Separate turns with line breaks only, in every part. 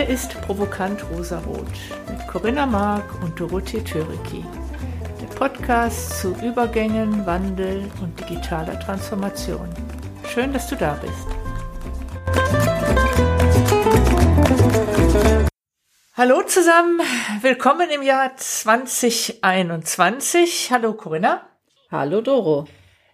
Hier ist Provokant Rosarot mit Corinna Mark und Dorothee Töriki. Der Podcast zu Übergängen, Wandel und digitaler Transformation. Schön, dass du da bist. Hallo zusammen, willkommen im Jahr 2021. Hallo Corinna.
Hallo Doro.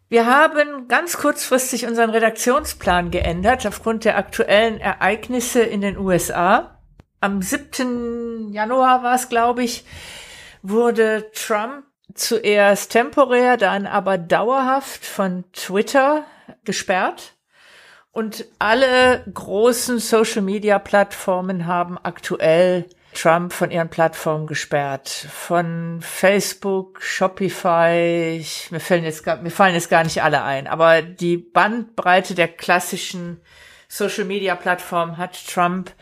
Wir haben ganz kurzfristig unseren Redaktionsplan geändert aufgrund der aktuellen Ereignisse in den USA. Am 7. Januar war es, glaube ich, wurde Trump zuerst temporär, dann aber dauerhaft von Twitter gesperrt. Und alle großen Social-Media-Plattformen haben aktuell Trump von ihren Plattformen gesperrt. Von Facebook, Shopify, ich, mir, fallen jetzt gar, mir fallen jetzt gar nicht alle ein, aber die Bandbreite der klassischen Social-Media-Plattformen hat Trump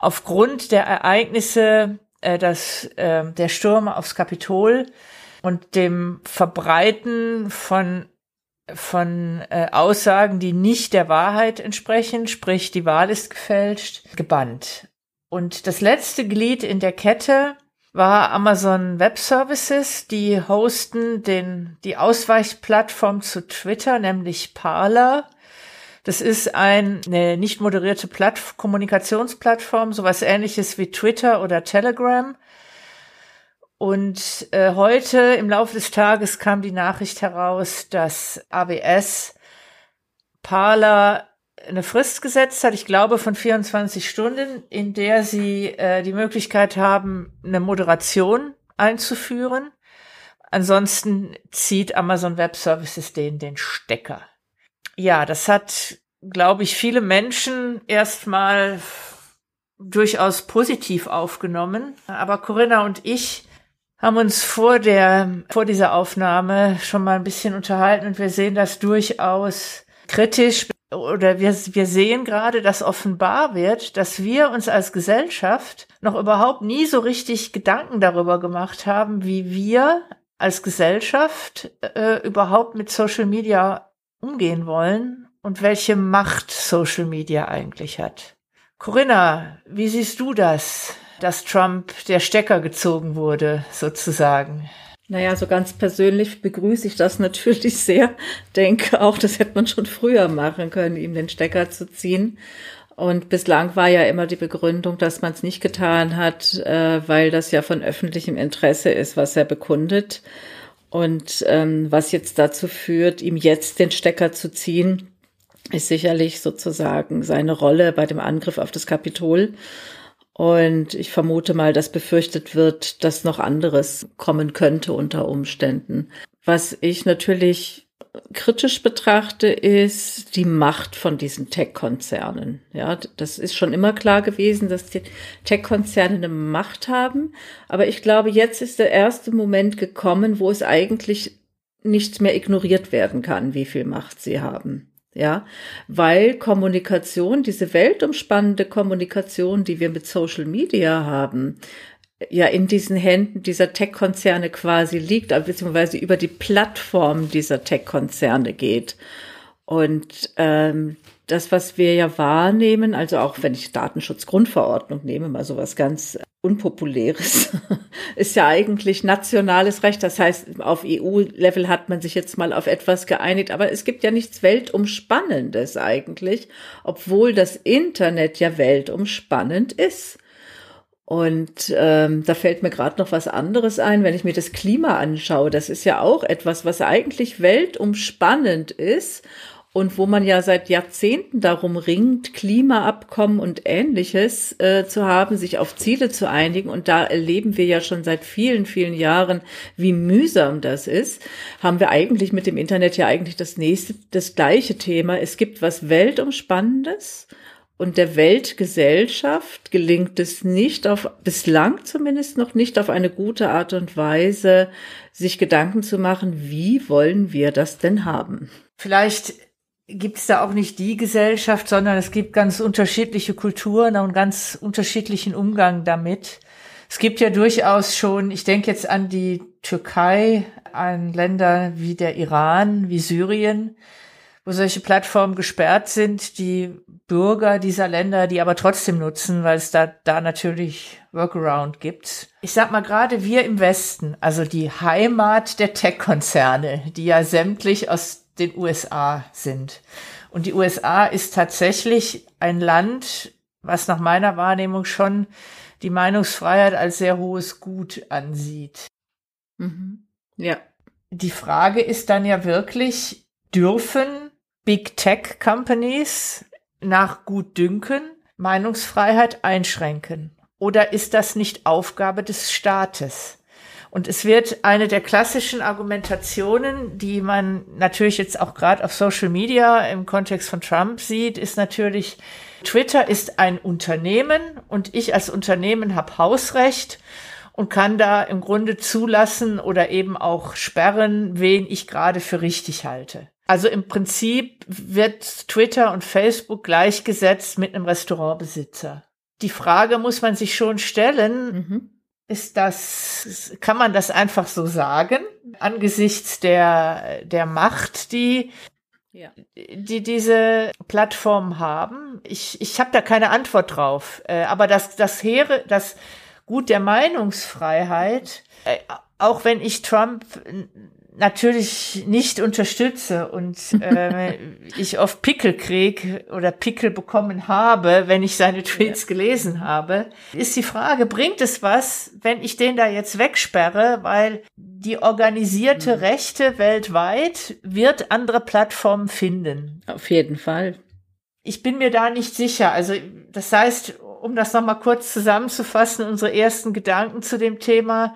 aufgrund der Ereignisse, äh, das, äh, der Stürme aufs Kapitol und dem Verbreiten von von äh, Aussagen, die nicht der Wahrheit entsprechen, sprich die Wahl ist gefälscht, gebannt. Und das letzte Glied in der Kette war Amazon Web Services, die hosten den, die Ausweichplattform zu Twitter, nämlich Parler. Das ist ein, eine nicht moderierte Platt Kommunikationsplattform, sowas ähnliches wie Twitter oder Telegram. Und äh, heute im Laufe des Tages kam die Nachricht heraus, dass AWS Parler eine Frist gesetzt hat, ich glaube von 24 Stunden, in der sie äh, die Möglichkeit haben, eine Moderation einzuführen. Ansonsten zieht Amazon Web Services denen den Stecker. Ja, das hat, glaube ich, viele Menschen erstmal durchaus positiv aufgenommen. Aber Corinna und ich haben uns vor der, vor dieser Aufnahme schon mal ein bisschen unterhalten und wir sehen das durchaus kritisch oder wir, wir sehen gerade, dass offenbar wird, dass wir uns als Gesellschaft noch überhaupt nie so richtig Gedanken darüber gemacht haben, wie wir als Gesellschaft äh, überhaupt mit Social Media umgehen wollen und welche Macht Social Media eigentlich hat. Corinna, wie siehst du das, dass Trump der Stecker gezogen wurde, sozusagen?
Naja, so ganz persönlich begrüße ich das natürlich sehr. Denke auch, das hätte man schon früher machen können, ihm den Stecker zu ziehen. Und bislang war ja immer die Begründung, dass man es nicht getan hat, äh, weil das ja von öffentlichem Interesse ist, was er bekundet. Und ähm, was jetzt dazu führt, ihm jetzt den Stecker zu ziehen, ist sicherlich sozusagen seine Rolle bei dem Angriff auf das Kapitol. Und ich vermute mal, dass befürchtet wird, dass noch anderes kommen könnte unter Umständen. Was ich natürlich kritisch betrachte, ist die Macht von diesen Tech-Konzernen. Ja, das ist schon immer klar gewesen, dass die Tech-Konzerne eine Macht haben. Aber ich glaube, jetzt ist der erste Moment gekommen, wo es eigentlich nicht mehr ignoriert werden kann, wie viel Macht sie haben ja, weil Kommunikation, diese weltumspannende Kommunikation, die wir mit Social Media haben, ja in diesen Händen dieser Tech-Konzerne quasi liegt, beziehungsweise über die Plattform dieser Tech-Konzerne geht. Und ähm, das, was wir ja wahrnehmen, also auch wenn ich Datenschutzgrundverordnung nehme, mal sowas ganz Unpopuläres, ist ja eigentlich nationales Recht. Das heißt, auf EU-Level hat man sich jetzt mal auf etwas geeinigt, aber es gibt ja nichts Weltumspannendes eigentlich, obwohl das Internet ja weltumspannend ist. Und ähm, da fällt mir gerade noch was anderes ein, wenn ich mir das Klima anschaue. Das ist ja auch etwas, was eigentlich weltumspannend ist und wo man ja seit Jahrzehnten darum ringt, Klimaabkommen und ähnliches äh, zu haben, sich auf Ziele zu einigen. Und da erleben wir ja schon seit vielen, vielen Jahren, wie mühsam das ist. Haben wir eigentlich mit dem Internet ja eigentlich das nächste, das gleiche Thema. Es gibt was Weltumspannendes. Und der Weltgesellschaft gelingt es nicht auf, bislang zumindest noch nicht auf eine gute Art und Weise, sich Gedanken zu machen, wie wollen wir das denn haben?
Vielleicht gibt es da auch nicht die Gesellschaft, sondern es gibt ganz unterschiedliche Kulturen und ganz unterschiedlichen Umgang damit. Es gibt ja durchaus schon, ich denke jetzt an die Türkei, an Länder wie der Iran, wie Syrien, wo solche Plattformen gesperrt sind, die Bürger dieser Länder, die aber trotzdem nutzen, weil es da, da natürlich Workaround gibt. Ich sag mal gerade wir im Westen, also die Heimat der Tech-Konzerne, die ja sämtlich aus den USA sind. Und die USA ist tatsächlich ein Land, was nach meiner Wahrnehmung schon die Meinungsfreiheit als sehr hohes Gut ansieht.
Mhm. Ja.
Die Frage ist dann ja wirklich, dürfen Big Tech Companies nach Gutdünken Meinungsfreiheit einschränken? Oder ist das nicht Aufgabe des Staates? Und es wird eine der klassischen Argumentationen, die man natürlich jetzt auch gerade auf Social Media im Kontext von Trump sieht, ist natürlich, Twitter ist ein Unternehmen und ich als Unternehmen habe Hausrecht und kann da im Grunde zulassen oder eben auch sperren, wen ich gerade für richtig halte. Also im Prinzip wird Twitter und Facebook gleichgesetzt mit einem Restaurantbesitzer. Die Frage muss man sich schon stellen, mhm. ist das, kann man das einfach so sagen, angesichts der, der Macht, die ja. die diese Plattformen haben. Ich, ich habe da keine Antwort drauf. Äh, aber das, das Heere, das Gut der Meinungsfreiheit, äh, auch wenn ich Trump natürlich nicht unterstütze und äh, ich oft Pickel krieg oder Pickel bekommen habe, wenn ich seine Tweets ja. gelesen habe, ist die Frage, bringt es was, wenn ich den da jetzt wegsperre, weil die organisierte mhm. Rechte weltweit wird andere Plattformen finden.
Auf jeden Fall.
Ich bin mir da nicht sicher. Also das heißt, um das nochmal kurz zusammenzufassen, unsere ersten Gedanken zu dem Thema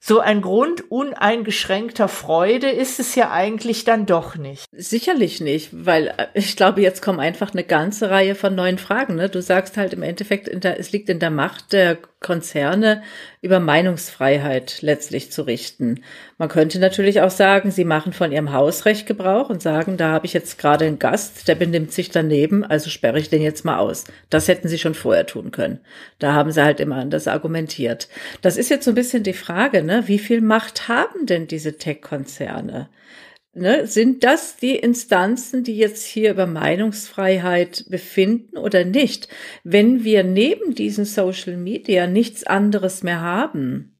so ein Grund uneingeschränkter Freude ist es ja eigentlich dann doch nicht.
Sicherlich nicht, weil äh, ich glaube, jetzt kommen einfach eine ganze Reihe von neuen Fragen. Ne? Du sagst halt im Endeffekt, es liegt in der Macht der Konzerne, über Meinungsfreiheit letztlich zu richten. Man könnte natürlich auch sagen, sie machen von ihrem Hausrecht Gebrauch und sagen, da habe ich jetzt gerade einen Gast, der benimmt sich daneben, also sperre ich den jetzt mal aus. Das hätten sie schon vorher tun können. Da haben sie halt immer anders argumentiert. Das ist jetzt so ein bisschen die Frage, ne? Wie viel Macht haben denn diese Tech-Konzerne? Ne, sind das die Instanzen, die jetzt hier über Meinungsfreiheit befinden oder nicht? Wenn wir neben diesen Social Media nichts anderes mehr haben,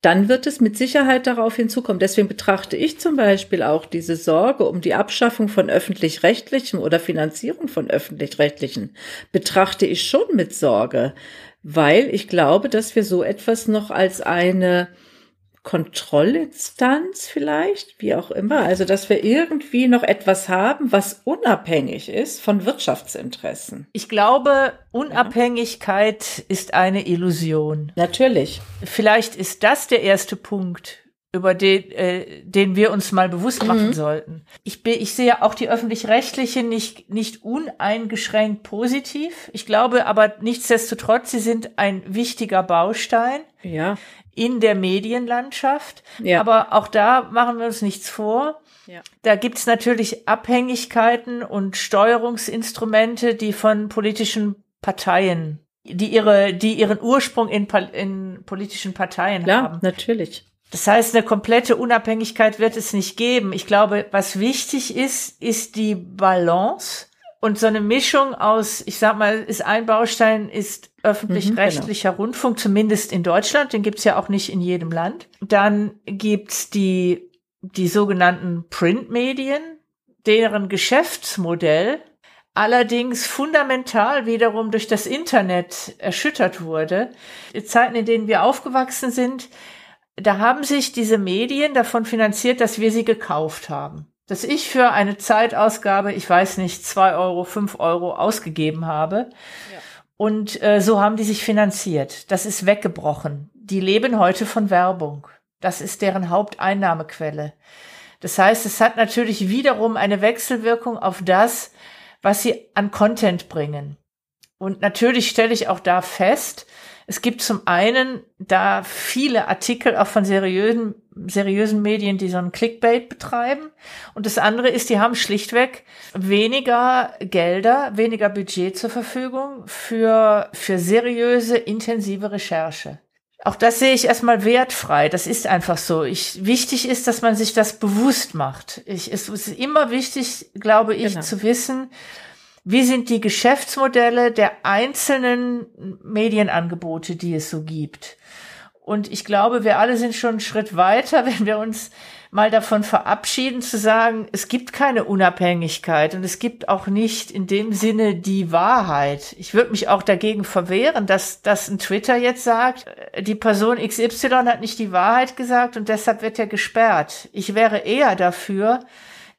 dann wird es mit Sicherheit darauf hinzukommen. Deswegen betrachte ich zum Beispiel auch diese Sorge um die Abschaffung von öffentlich-rechtlichen oder Finanzierung von öffentlich-rechtlichen, betrachte ich schon mit Sorge, weil ich glaube, dass wir so etwas noch als eine Kontrollinstanz vielleicht, wie auch immer. Also, dass wir irgendwie noch etwas haben, was unabhängig ist von Wirtschaftsinteressen.
Ich glaube, Unabhängigkeit ja. ist eine Illusion.
Natürlich.
Vielleicht ist das der erste Punkt, über den, äh, den wir uns mal bewusst machen mhm. sollten. Ich, bin, ich sehe auch die öffentlich-rechtliche nicht, nicht uneingeschränkt positiv. Ich glaube aber nichtsdestotrotz, sie sind ein wichtiger Baustein.
Ja
in der Medienlandschaft. Ja. Aber auch da machen wir uns nichts vor. Ja. Da gibt's natürlich Abhängigkeiten und Steuerungsinstrumente, die von politischen Parteien, die ihre, die ihren Ursprung in, in politischen Parteien
Klar,
haben.
natürlich.
Das heißt, eine komplette Unabhängigkeit wird es nicht geben. Ich glaube, was wichtig ist, ist die Balance und so eine Mischung aus, ich sag mal, ist ein Baustein, ist öffentlich-rechtlicher mhm, genau. Rundfunk, zumindest in Deutschland, den gibt's ja auch nicht in jedem Land. Dann gibt's die, die sogenannten Printmedien, deren Geschäftsmodell allerdings fundamental wiederum durch das Internet erschüttert wurde. Die Zeiten, in denen wir aufgewachsen sind, da haben sich diese Medien davon finanziert, dass wir sie gekauft haben dass ich für eine Zeitausgabe, ich weiß nicht, zwei Euro, fünf Euro ausgegeben habe. Ja. Und äh, so haben die sich finanziert. Das ist weggebrochen. Die leben heute von Werbung. Das ist deren Haupteinnahmequelle. Das heißt, es hat natürlich wiederum eine Wechselwirkung auf das, was sie an Content bringen. Und natürlich stelle ich auch da fest, es gibt zum einen da viele Artikel auch von seriösen, seriösen Medien, die so ein Clickbait betreiben. Und das andere ist, die haben schlichtweg weniger Gelder, weniger Budget zur Verfügung für, für seriöse, intensive Recherche. Auch das sehe ich erstmal wertfrei. Das ist einfach so. Ich, wichtig ist, dass man sich das bewusst macht. Ich, es ist immer wichtig, glaube ich, genau. zu wissen, wie sind die Geschäftsmodelle der einzelnen Medienangebote, die es so gibt. Und ich glaube, wir alle sind schon einen Schritt weiter, wenn wir uns mal davon verabschieden zu sagen, es gibt keine Unabhängigkeit und es gibt auch nicht in dem Sinne die Wahrheit. Ich würde mich auch dagegen verwehren, dass, dass ein Twitter jetzt sagt, die Person XY hat nicht die Wahrheit gesagt und deshalb wird er gesperrt. Ich wäre eher dafür,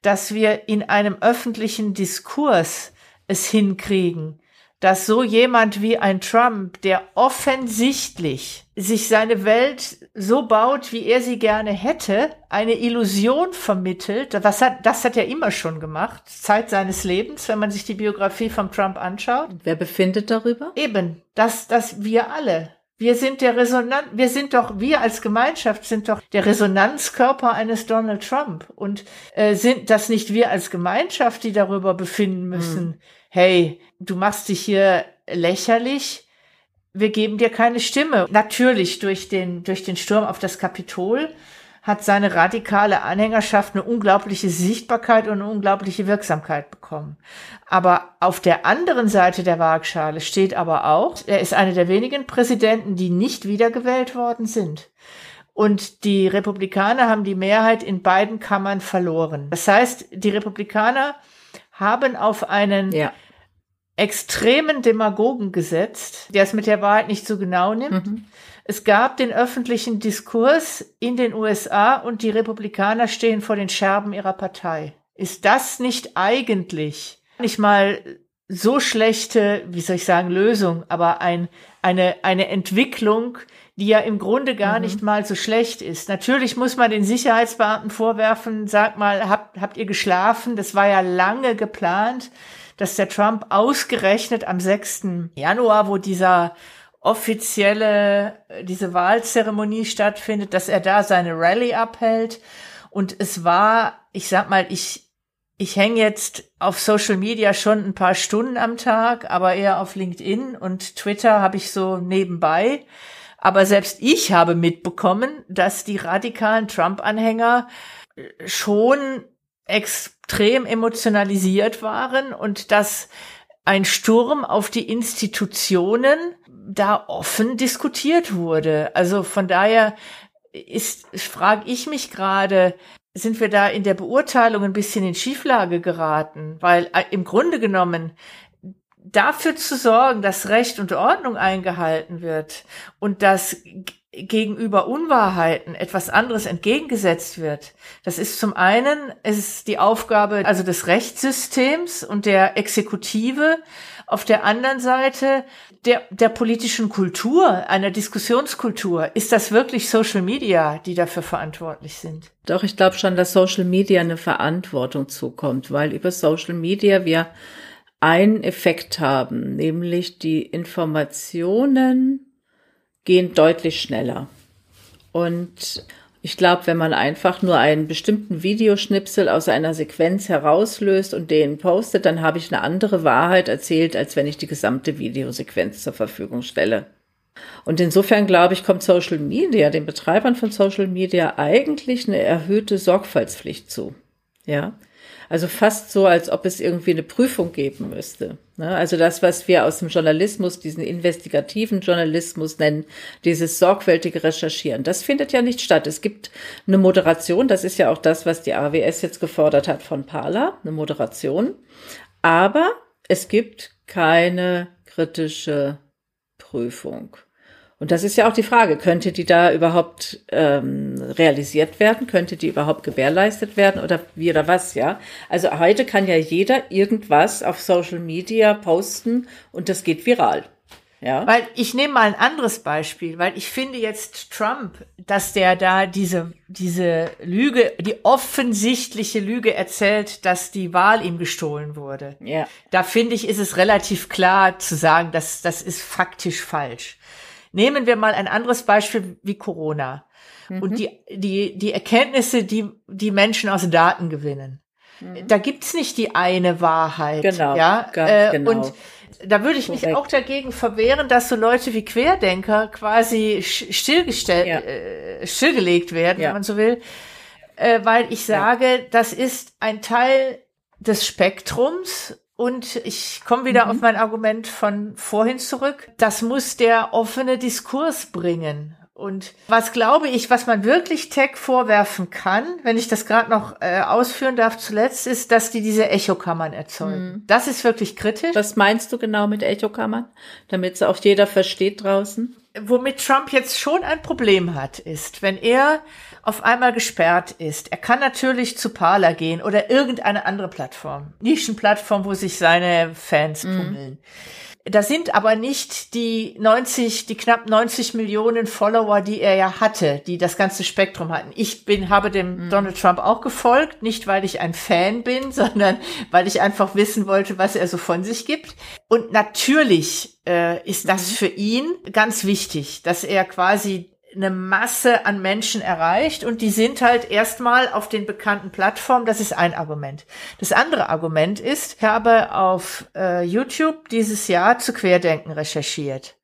dass wir in einem öffentlichen Diskurs es hinkriegen, dass so jemand wie ein Trump, der offensichtlich sich seine Welt so baut, wie er sie gerne hätte, eine Illusion vermittelt, was hat, das hat er immer schon gemacht, Zeit seines Lebens, wenn man sich die Biografie von Trump anschaut.
Wer befindet darüber?
Eben, dass, dass wir alle, wir sind der Resonanz, wir sind doch, wir als Gemeinschaft sind doch der Resonanzkörper eines Donald Trump und äh, sind das nicht wir als Gemeinschaft, die darüber befinden müssen, hm. Hey, du machst dich hier lächerlich, wir geben dir keine Stimme. Natürlich durch den, durch den Sturm auf das Kapitol hat seine radikale Anhängerschaft eine unglaubliche Sichtbarkeit und eine unglaubliche Wirksamkeit bekommen. Aber auf der anderen Seite der Waagschale steht aber auch, er ist einer der wenigen Präsidenten, die nicht wiedergewählt worden sind. Und die Republikaner haben die Mehrheit in beiden Kammern verloren. Das heißt, die Republikaner haben auf einen ja extremen Demagogen gesetzt, der es mit der Wahrheit nicht so genau nimmt. Mhm. Es gab den öffentlichen Diskurs in den USA und die Republikaner stehen vor den Scherben ihrer Partei. Ist das nicht eigentlich nicht mal so schlechte, wie soll ich sagen, Lösung, aber ein, eine, eine Entwicklung, die ja im Grunde gar mhm. nicht mal so schlecht ist. Natürlich muss man den Sicherheitsbeamten vorwerfen, sag mal, habt, habt ihr geschlafen? Das war ja lange geplant dass der Trump ausgerechnet am 6. Januar, wo dieser offizielle, diese Wahlzeremonie stattfindet, dass er da seine Rallye abhält. Und es war, ich sag mal, ich, ich hänge jetzt auf Social Media schon ein paar Stunden am Tag, aber eher auf LinkedIn und Twitter habe ich so nebenbei. Aber selbst ich habe mitbekommen, dass die radikalen Trump-Anhänger schon extrem emotionalisiert waren und dass ein Sturm auf die Institutionen da offen diskutiert wurde. Also von daher ist, frage ich mich gerade, sind wir da in der Beurteilung ein bisschen in Schieflage geraten? Weil äh, im Grunde genommen dafür zu sorgen, dass Recht und Ordnung eingehalten wird und dass gegenüber Unwahrheiten etwas anderes entgegengesetzt wird. Das ist zum einen, ist die Aufgabe also des Rechtssystems und der Exekutive, auf der anderen Seite der, der politischen Kultur, einer Diskussionskultur. Ist das wirklich Social Media, die dafür verantwortlich sind?
Doch, ich glaube schon, dass Social Media eine Verantwortung zukommt, weil über Social Media wir einen Effekt haben, nämlich die Informationen gehen deutlich schneller. Und ich glaube, wenn man einfach nur einen bestimmten Videoschnipsel aus einer Sequenz herauslöst und den postet, dann habe ich eine andere Wahrheit erzählt, als wenn ich die gesamte Videosequenz zur Verfügung stelle. Und insofern glaube ich, kommt Social Media, den Betreibern von Social Media eigentlich eine erhöhte Sorgfaltspflicht zu. Ja. Also fast so, als ob es irgendwie eine Prüfung geben müsste. Ne? Also das, was wir aus dem Journalismus, diesen investigativen Journalismus nennen, dieses sorgfältige Recherchieren, das findet ja nicht statt. Es gibt eine Moderation, das ist ja auch das, was die AWS jetzt gefordert hat von Parler, eine Moderation. Aber es gibt keine kritische Prüfung. Und das ist ja auch die Frage, könnte die da überhaupt ähm, realisiert werden? Könnte die überhaupt gewährleistet werden oder wie oder was, ja? Also heute kann ja jeder irgendwas auf Social Media posten und das geht viral. Ja.
Weil ich nehme mal ein anderes Beispiel, weil ich finde jetzt Trump, dass der da diese, diese Lüge, die offensichtliche Lüge erzählt, dass die Wahl ihm gestohlen wurde. Ja. Da finde ich, ist es relativ klar zu sagen, dass das ist faktisch falsch. Nehmen wir mal ein anderes Beispiel wie Corona mhm. und die, die, die Erkenntnisse, die die Menschen aus Daten gewinnen. Mhm. Da gibt's nicht die eine Wahrheit. Genau. Ja? Äh, genau. Und Da würde ich mich auch dagegen verwehren, dass so Leute wie Querdenker quasi stillgestellt, ja. äh, stillgelegt werden, ja. wenn man so will, äh, weil ich sage, ja. das ist ein Teil des Spektrums und ich komme wieder mhm. auf mein Argument von vorhin zurück. Das muss der offene Diskurs bringen. Und was glaube ich, was man wirklich Tech vorwerfen kann, wenn ich das gerade noch äh, ausführen darf zuletzt, ist, dass die diese Echokammern erzeugen. Mhm. Das ist wirklich kritisch.
Was meinst du genau mit Echokammern? Damit es auch jeder versteht draußen?
Womit Trump jetzt schon ein Problem hat, ist, wenn er auf einmal gesperrt ist. Er kann natürlich zu Parler gehen oder irgendeine andere Plattform. Nischenplattform, wo sich seine Fans mhm. Tummeln. Da sind aber nicht die 90, die knapp 90 Millionen Follower, die er ja hatte, die das ganze Spektrum hatten. Ich bin, habe dem mhm. Donald Trump auch gefolgt, nicht weil ich ein Fan bin, sondern weil ich einfach wissen wollte, was er so von sich gibt. Und natürlich äh, ist das mhm. für ihn ganz wichtig, dass er quasi eine Masse an Menschen erreicht und die sind halt erstmal auf den bekannten Plattformen. Das ist ein Argument. Das andere Argument ist, ich habe auf äh, YouTube dieses Jahr zu Querdenken recherchiert.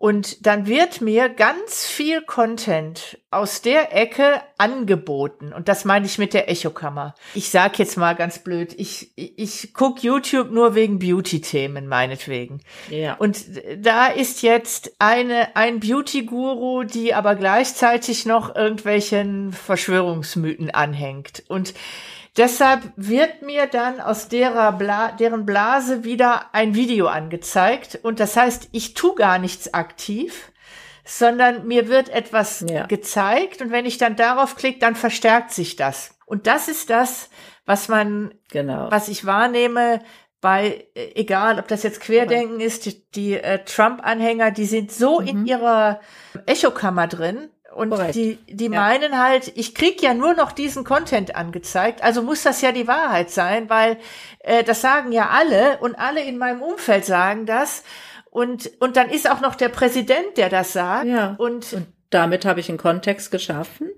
Und dann wird mir ganz viel Content aus der Ecke angeboten. Und das meine ich mit der Echokammer. Ich sag jetzt mal ganz blöd, ich, ich guck YouTube nur wegen Beauty-Themen, meinetwegen. Ja. Und da ist jetzt eine, ein Beauty-Guru, die aber gleichzeitig noch irgendwelchen Verschwörungsmythen anhängt. Und Deshalb wird mir dann aus Bla deren Blase wieder ein Video angezeigt. Und das heißt, ich tu gar nichts aktiv, sondern mir wird etwas ja. gezeigt. Und wenn ich dann darauf klicke, dann verstärkt sich das. Und das ist das, was man, genau. was ich wahrnehme, bei, äh, egal, ob das jetzt Querdenken ist, die, die äh, Trump-Anhänger, die sind so mhm. in ihrer Echokammer drin, und Korrekt. die, die ja. meinen halt, ich krieg ja nur noch diesen Content angezeigt, also muss das ja die Wahrheit sein, weil äh, das sagen ja alle und alle in meinem Umfeld sagen das. Und, und dann ist auch noch der Präsident, der das sagt.
Ja. Und, und damit habe ich einen Kontext geschaffen,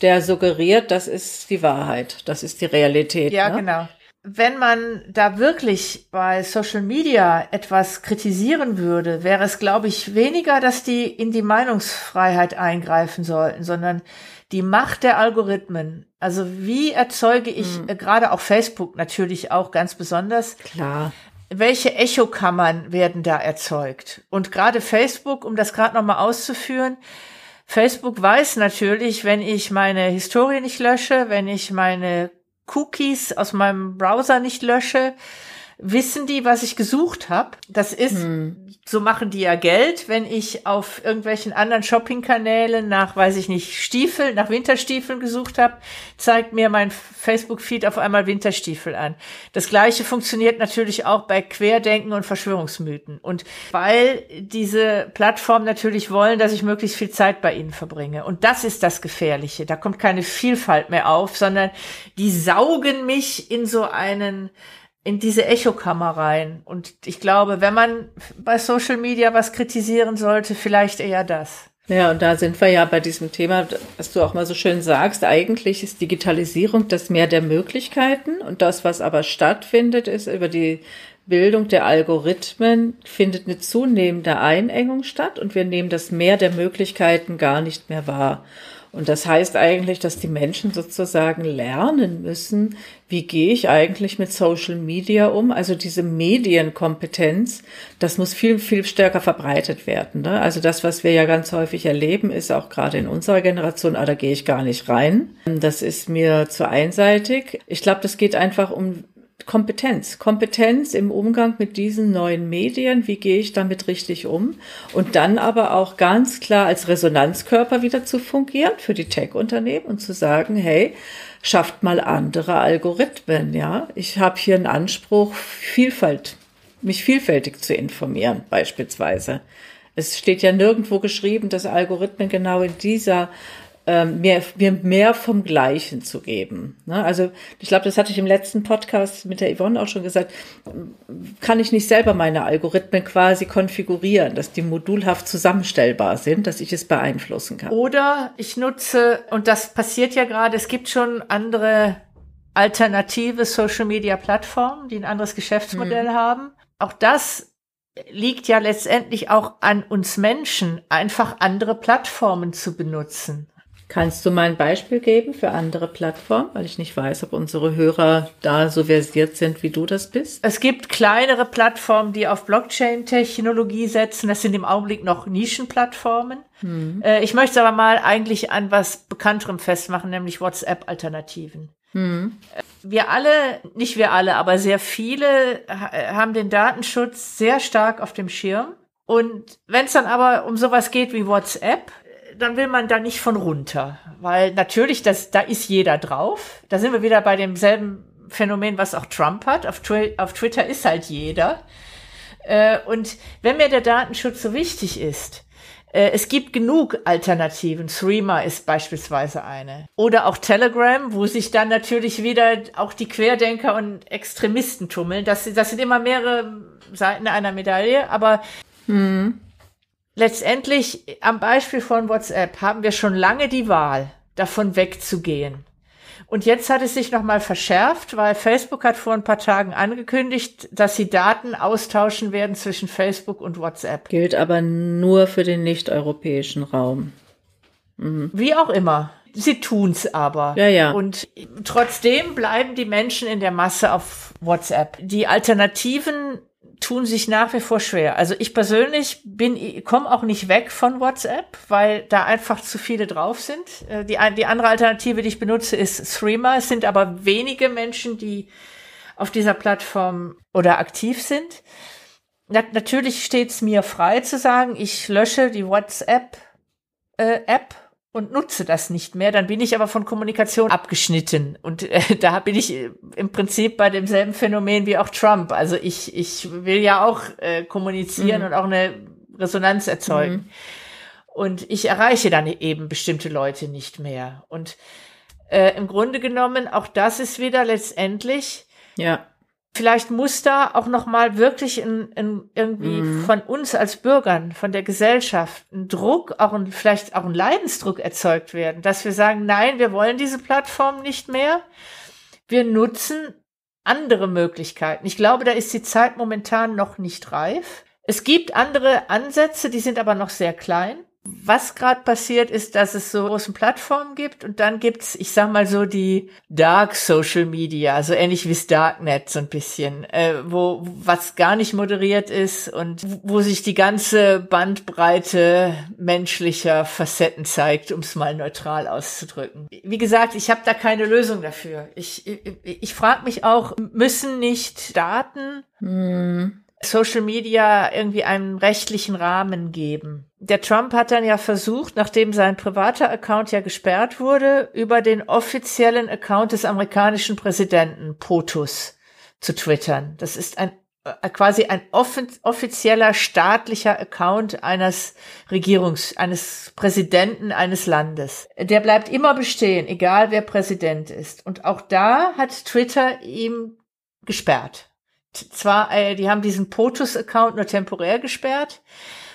der suggeriert, das ist die Wahrheit, das ist die Realität.
Ja,
ne?
genau wenn man da wirklich bei Social Media etwas kritisieren würde, wäre es, glaube ich, weniger, dass die in die Meinungsfreiheit eingreifen sollten, sondern die Macht der Algorithmen. Also wie erzeuge ich, mhm. äh, gerade auch Facebook natürlich auch ganz besonders.
Klar.
Welche Echokammern werden da erzeugt? Und gerade Facebook, um das gerade nochmal auszuführen, Facebook weiß natürlich, wenn ich meine Historie nicht lösche, wenn ich meine Cookies aus meinem Browser nicht lösche, wissen die, was ich gesucht habe. Das ist, hm. so machen die ja Geld, wenn ich auf irgendwelchen anderen Shopping-Kanälen nach, weiß ich nicht, Stiefel, nach Winterstiefeln gesucht habe, zeigt mir mein Facebook-Feed auf einmal Winterstiefel an. Das gleiche funktioniert natürlich auch bei Querdenken und Verschwörungsmythen. Und weil diese Plattformen natürlich wollen, dass ich möglichst viel Zeit bei ihnen verbringe. Und das ist das Gefährliche. Da kommt keine Vielfalt mehr auf, sondern die saugen mich in so einen in diese Echokammer rein. Und ich glaube, wenn man bei Social Media was kritisieren sollte, vielleicht eher das.
Ja, und da sind wir ja bei diesem Thema, was du auch mal so schön sagst. Eigentlich ist Digitalisierung das Meer der Möglichkeiten und das, was aber stattfindet, ist über die Bildung der Algorithmen findet eine zunehmende Einengung statt und wir nehmen das Meer der Möglichkeiten gar nicht mehr wahr. Und das heißt eigentlich, dass die Menschen sozusagen lernen müssen, wie gehe ich eigentlich mit Social Media um? Also diese Medienkompetenz, das muss viel, viel stärker verbreitet werden. Ne? Also das, was wir ja ganz häufig erleben, ist auch gerade in unserer Generation, ah, da gehe ich gar nicht rein. Das ist mir zu einseitig. Ich glaube, das geht einfach um Kompetenz. Kompetenz im Umgang mit diesen neuen Medien. Wie gehe ich damit richtig um? Und dann aber auch ganz klar als Resonanzkörper wieder zu fungieren für die Tech-Unternehmen und zu sagen, hey, schafft mal andere Algorithmen, ja. Ich habe hier einen Anspruch, Vielfalt, mich vielfältig zu informieren, beispielsweise. Es steht ja nirgendwo geschrieben, dass Algorithmen genau in dieser ähm, mir, mir mehr vom Gleichen zu geben. Ne? Also ich glaube, das hatte ich im letzten Podcast mit der Yvonne auch schon gesagt, kann ich nicht selber meine Algorithmen quasi konfigurieren, dass die modulhaft zusammenstellbar sind, dass ich es beeinflussen kann.
Oder ich nutze, und das passiert ja gerade, es gibt schon andere alternative Social-Media-Plattformen, die ein anderes Geschäftsmodell hm. haben. Auch das liegt ja letztendlich auch an uns Menschen, einfach andere Plattformen zu benutzen.
Kannst du mal ein Beispiel geben für andere Plattformen, weil ich nicht weiß, ob unsere Hörer da so versiert sind, wie du das bist?
Es gibt kleinere Plattformen, die auf Blockchain-Technologie setzen. Das sind im Augenblick noch Nischenplattformen. Hm. Äh, ich möchte aber mal eigentlich an was Bekannterem festmachen, nämlich WhatsApp-Alternativen. Hm. Wir alle, nicht wir alle, aber sehr viele haben den Datenschutz sehr stark auf dem Schirm. Und wenn es dann aber um sowas geht wie WhatsApp, dann will man da nicht von runter, weil natürlich, das, da ist jeder drauf. Da sind wir wieder bei demselben Phänomen, was auch Trump hat. Auf, Twi auf Twitter ist halt jeder. Äh, und wenn mir der Datenschutz so wichtig ist, äh, es gibt genug Alternativen. Threema ist beispielsweise eine. Oder auch Telegram, wo sich dann natürlich wieder auch die Querdenker und Extremisten tummeln. Das, das sind immer mehrere Seiten einer Medaille, aber hm letztendlich am Beispiel von WhatsApp haben wir schon lange die Wahl, davon wegzugehen. Und jetzt hat es sich nochmal verschärft, weil Facebook hat vor ein paar Tagen angekündigt, dass sie Daten austauschen werden zwischen Facebook und WhatsApp.
Gilt aber nur für den nicht-europäischen Raum.
Mhm. Wie auch immer. Sie tun's aber.
Ja, ja.
Und trotzdem bleiben die Menschen in der Masse auf WhatsApp. Die Alternativen tun sich nach wie vor schwer. Also ich persönlich bin, komme auch nicht weg von WhatsApp, weil da einfach zu viele drauf sind. Äh, die, die andere Alternative, die ich benutze, ist Threema. Es sind aber wenige Menschen, die auf dieser Plattform oder aktiv sind. natürlich steht es mir frei zu sagen, ich lösche die WhatsApp äh, und nutze das nicht mehr, dann bin ich aber von Kommunikation abgeschnitten. Und äh, da bin ich äh, im Prinzip bei demselben Phänomen wie auch Trump. Also ich, ich will ja auch äh, kommunizieren mhm. und auch eine Resonanz erzeugen. Mhm. Und ich erreiche dann eben bestimmte Leute nicht mehr. Und äh, im Grunde genommen, auch das ist wieder letztendlich
ja
vielleicht muss da auch noch mal wirklich in, in irgendwie mhm. von uns als Bürgern, von der Gesellschaft ein Druck, auch ein, vielleicht auch ein Leidensdruck erzeugt werden, dass wir sagen, nein, wir wollen diese Plattform nicht mehr. Wir nutzen andere Möglichkeiten. Ich glaube, da ist die Zeit momentan noch nicht reif. Es gibt andere Ansätze, die sind aber noch sehr klein was gerade passiert ist, dass es so große Plattformen gibt und dann gibt's, ich sag mal so die Dark Social Media, so ähnlich wie das Darknet so ein bisschen, äh, wo was gar nicht moderiert ist und wo sich die ganze Bandbreite menschlicher Facetten zeigt, um es mal neutral auszudrücken. Wie gesagt, ich habe da keine Lösung dafür. Ich ich, ich frage mich auch, müssen nicht Daten hm Social Media irgendwie einen rechtlichen Rahmen geben. Der Trump hat dann ja versucht, nachdem sein privater Account ja gesperrt wurde, über den offiziellen Account des amerikanischen Präsidenten POTUS zu twittern. Das ist ein äh, quasi ein offizieller staatlicher Account eines Regierungs, eines Präsidenten eines Landes. Der bleibt immer bestehen, egal wer Präsident ist. Und auch da hat Twitter ihm gesperrt zwar, äh, die haben diesen POTUS-Account nur temporär gesperrt.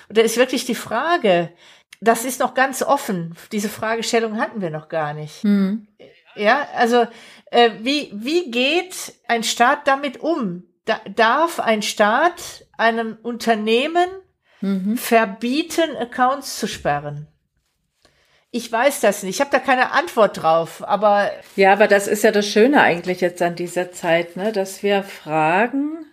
Und da ist wirklich die Frage, das ist noch ganz offen. Diese Fragestellung hatten wir noch gar nicht. Mhm. Ja, also äh, wie, wie geht ein Staat damit um? Da, darf ein Staat einem Unternehmen mhm. verbieten, Accounts zu sperren? Ich weiß das nicht. Ich habe da keine Antwort drauf, aber.
Ja, aber das ist ja das Schöne eigentlich jetzt an dieser Zeit, ne? dass wir Fragen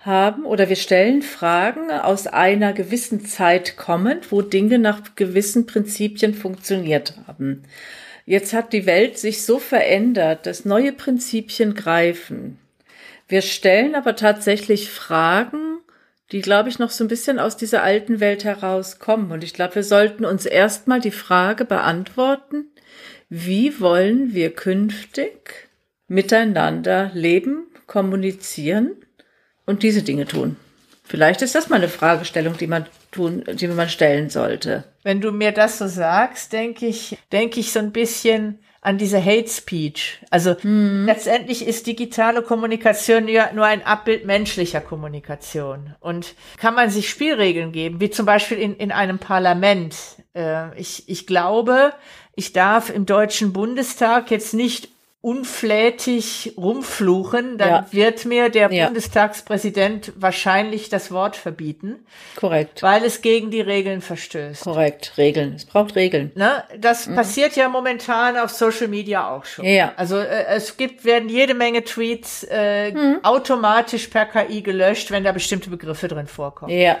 haben oder wir stellen Fragen aus einer gewissen Zeit kommend, wo Dinge nach gewissen Prinzipien funktioniert haben. Jetzt hat die Welt sich so verändert, dass neue Prinzipien greifen. Wir stellen aber tatsächlich Fragen, die, glaube ich, noch so ein bisschen aus dieser alten Welt herauskommen. Und ich glaube, wir sollten uns erstmal die Frage beantworten, wie wollen wir künftig miteinander leben, kommunizieren und diese Dinge tun? Vielleicht ist das mal eine Fragestellung, die man tun, die man stellen sollte.
Wenn du mir das so sagst, denke ich, denke ich so ein bisschen, an diese Hate Speech. Also mhm. letztendlich ist digitale Kommunikation ja nur ein Abbild menschlicher Kommunikation. Und kann man sich Spielregeln geben, wie zum Beispiel in, in einem Parlament. Äh, ich, ich glaube, ich darf im Deutschen Bundestag jetzt nicht unflätig rumfluchen, dann
Ja.
wird mir der
Ja.
Bundestagspräsident wahrscheinlich das Wort verbieten,
Korrekt.
weil es gegen die Regeln verstößt.
Korrekt. Regeln. Es braucht Regeln.
Ne? Das passiert ja momentan auf Social Media auch schon.
Mhm. Ja.
Also äh, es gibt, werden jede Menge Tweets äh,
Mhm.
automatisch per KI gelöscht, wenn da bestimmte Begriffe drin vorkommen.
Ja.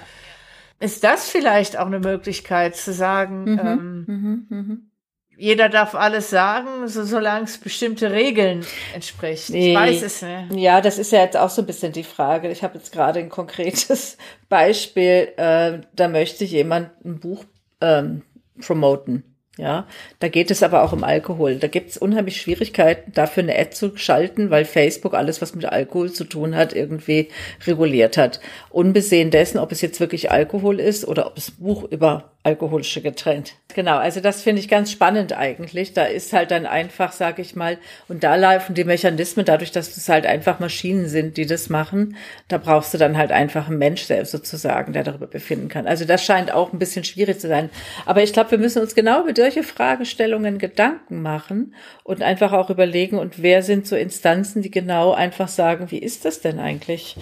Ist das vielleicht auch eine Möglichkeit zu sagen,
Mhm.
ähm, jeder darf alles sagen, so, solange es bestimmte Regeln entspricht? Ich
Nee.
weiß es nicht.
Ja, das ist ja jetzt auch so ein bisschen die Frage. Ich habe jetzt gerade ein konkretes Beispiel. Äh, da möchte jemand ein Buch ähm, promoten. Ja, da geht es aber auch um Alkohol. Da gibt es unheimlich Schwierigkeiten, dafür eine Ad zu schalten, weil Facebook alles, was mit Alkohol zu tun hat, irgendwie reguliert hat. Unbesehen dessen, ob es jetzt wirklich Alkohol ist oder ob es ein Buch über alkoholische Getränke. Genau, also das finde ich ganz spannend eigentlich. Da ist halt dann einfach, sage ich mal, und da laufen die Mechanismen, dadurch, dass es halt einfach Maschinen sind, die das machen, da brauchst du dann halt einfach einen Mensch selbst sozusagen, der darüber befinden kann. Also das scheint auch ein bisschen schwierig zu sein. Aber ich glaube, wir müssen uns genau über solche Fragestellungen Gedanken machen und einfach auch überlegen, und wer sind so Instanzen, die genau einfach sagen, wie ist das denn eigentlich?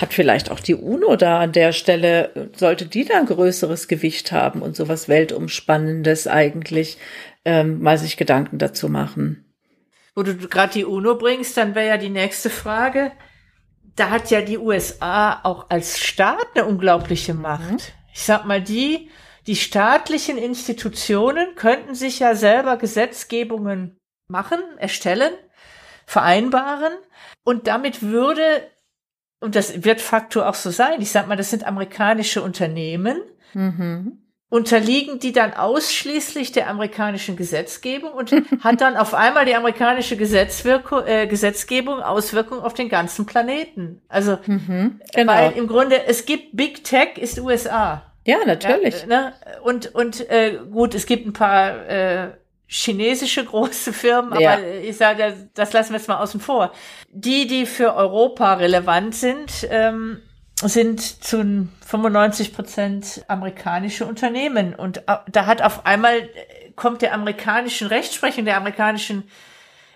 Hat vielleicht auch die UNO da an der Stelle, sollte die da ein größeres Gewicht haben und sowas Weltumspannendes eigentlich ähm, mal sich Gedanken dazu machen.
Wo du gerade die UNO bringst, dann wäre ja die nächste Frage. Da hat ja die USA auch als Staat eine unglaubliche Macht. Ich sag mal, die, die staatlichen Institutionen könnten sich ja selber Gesetzgebungen machen, erstellen, vereinbaren und damit würde, und das wird facto auch so sein, ich sag mal, das sind amerikanische Unternehmen, unterliegen die dann ausschließlich der amerikanischen Gesetzgebung und hat dann auf einmal die amerikanische Gesetzwirkung, äh, Gesetzgebung Auswirkungen auf den ganzen Planeten. Also,
Genau.
weil im Grunde, es gibt Big Tech ist USA.
Ja, natürlich.
Ja, ne? Und, und äh, gut, es gibt ein paar äh, chinesische große Firmen, aber
Ja.
ich sage, das lassen wir jetzt mal außen vor. Die, die für Europa relevant sind, ähm, sind zu 95 Prozent amerikanische Unternehmen. Und da hat auf einmal, äh, kommt der amerikanischen Rechtsprechung, der amerikanischen,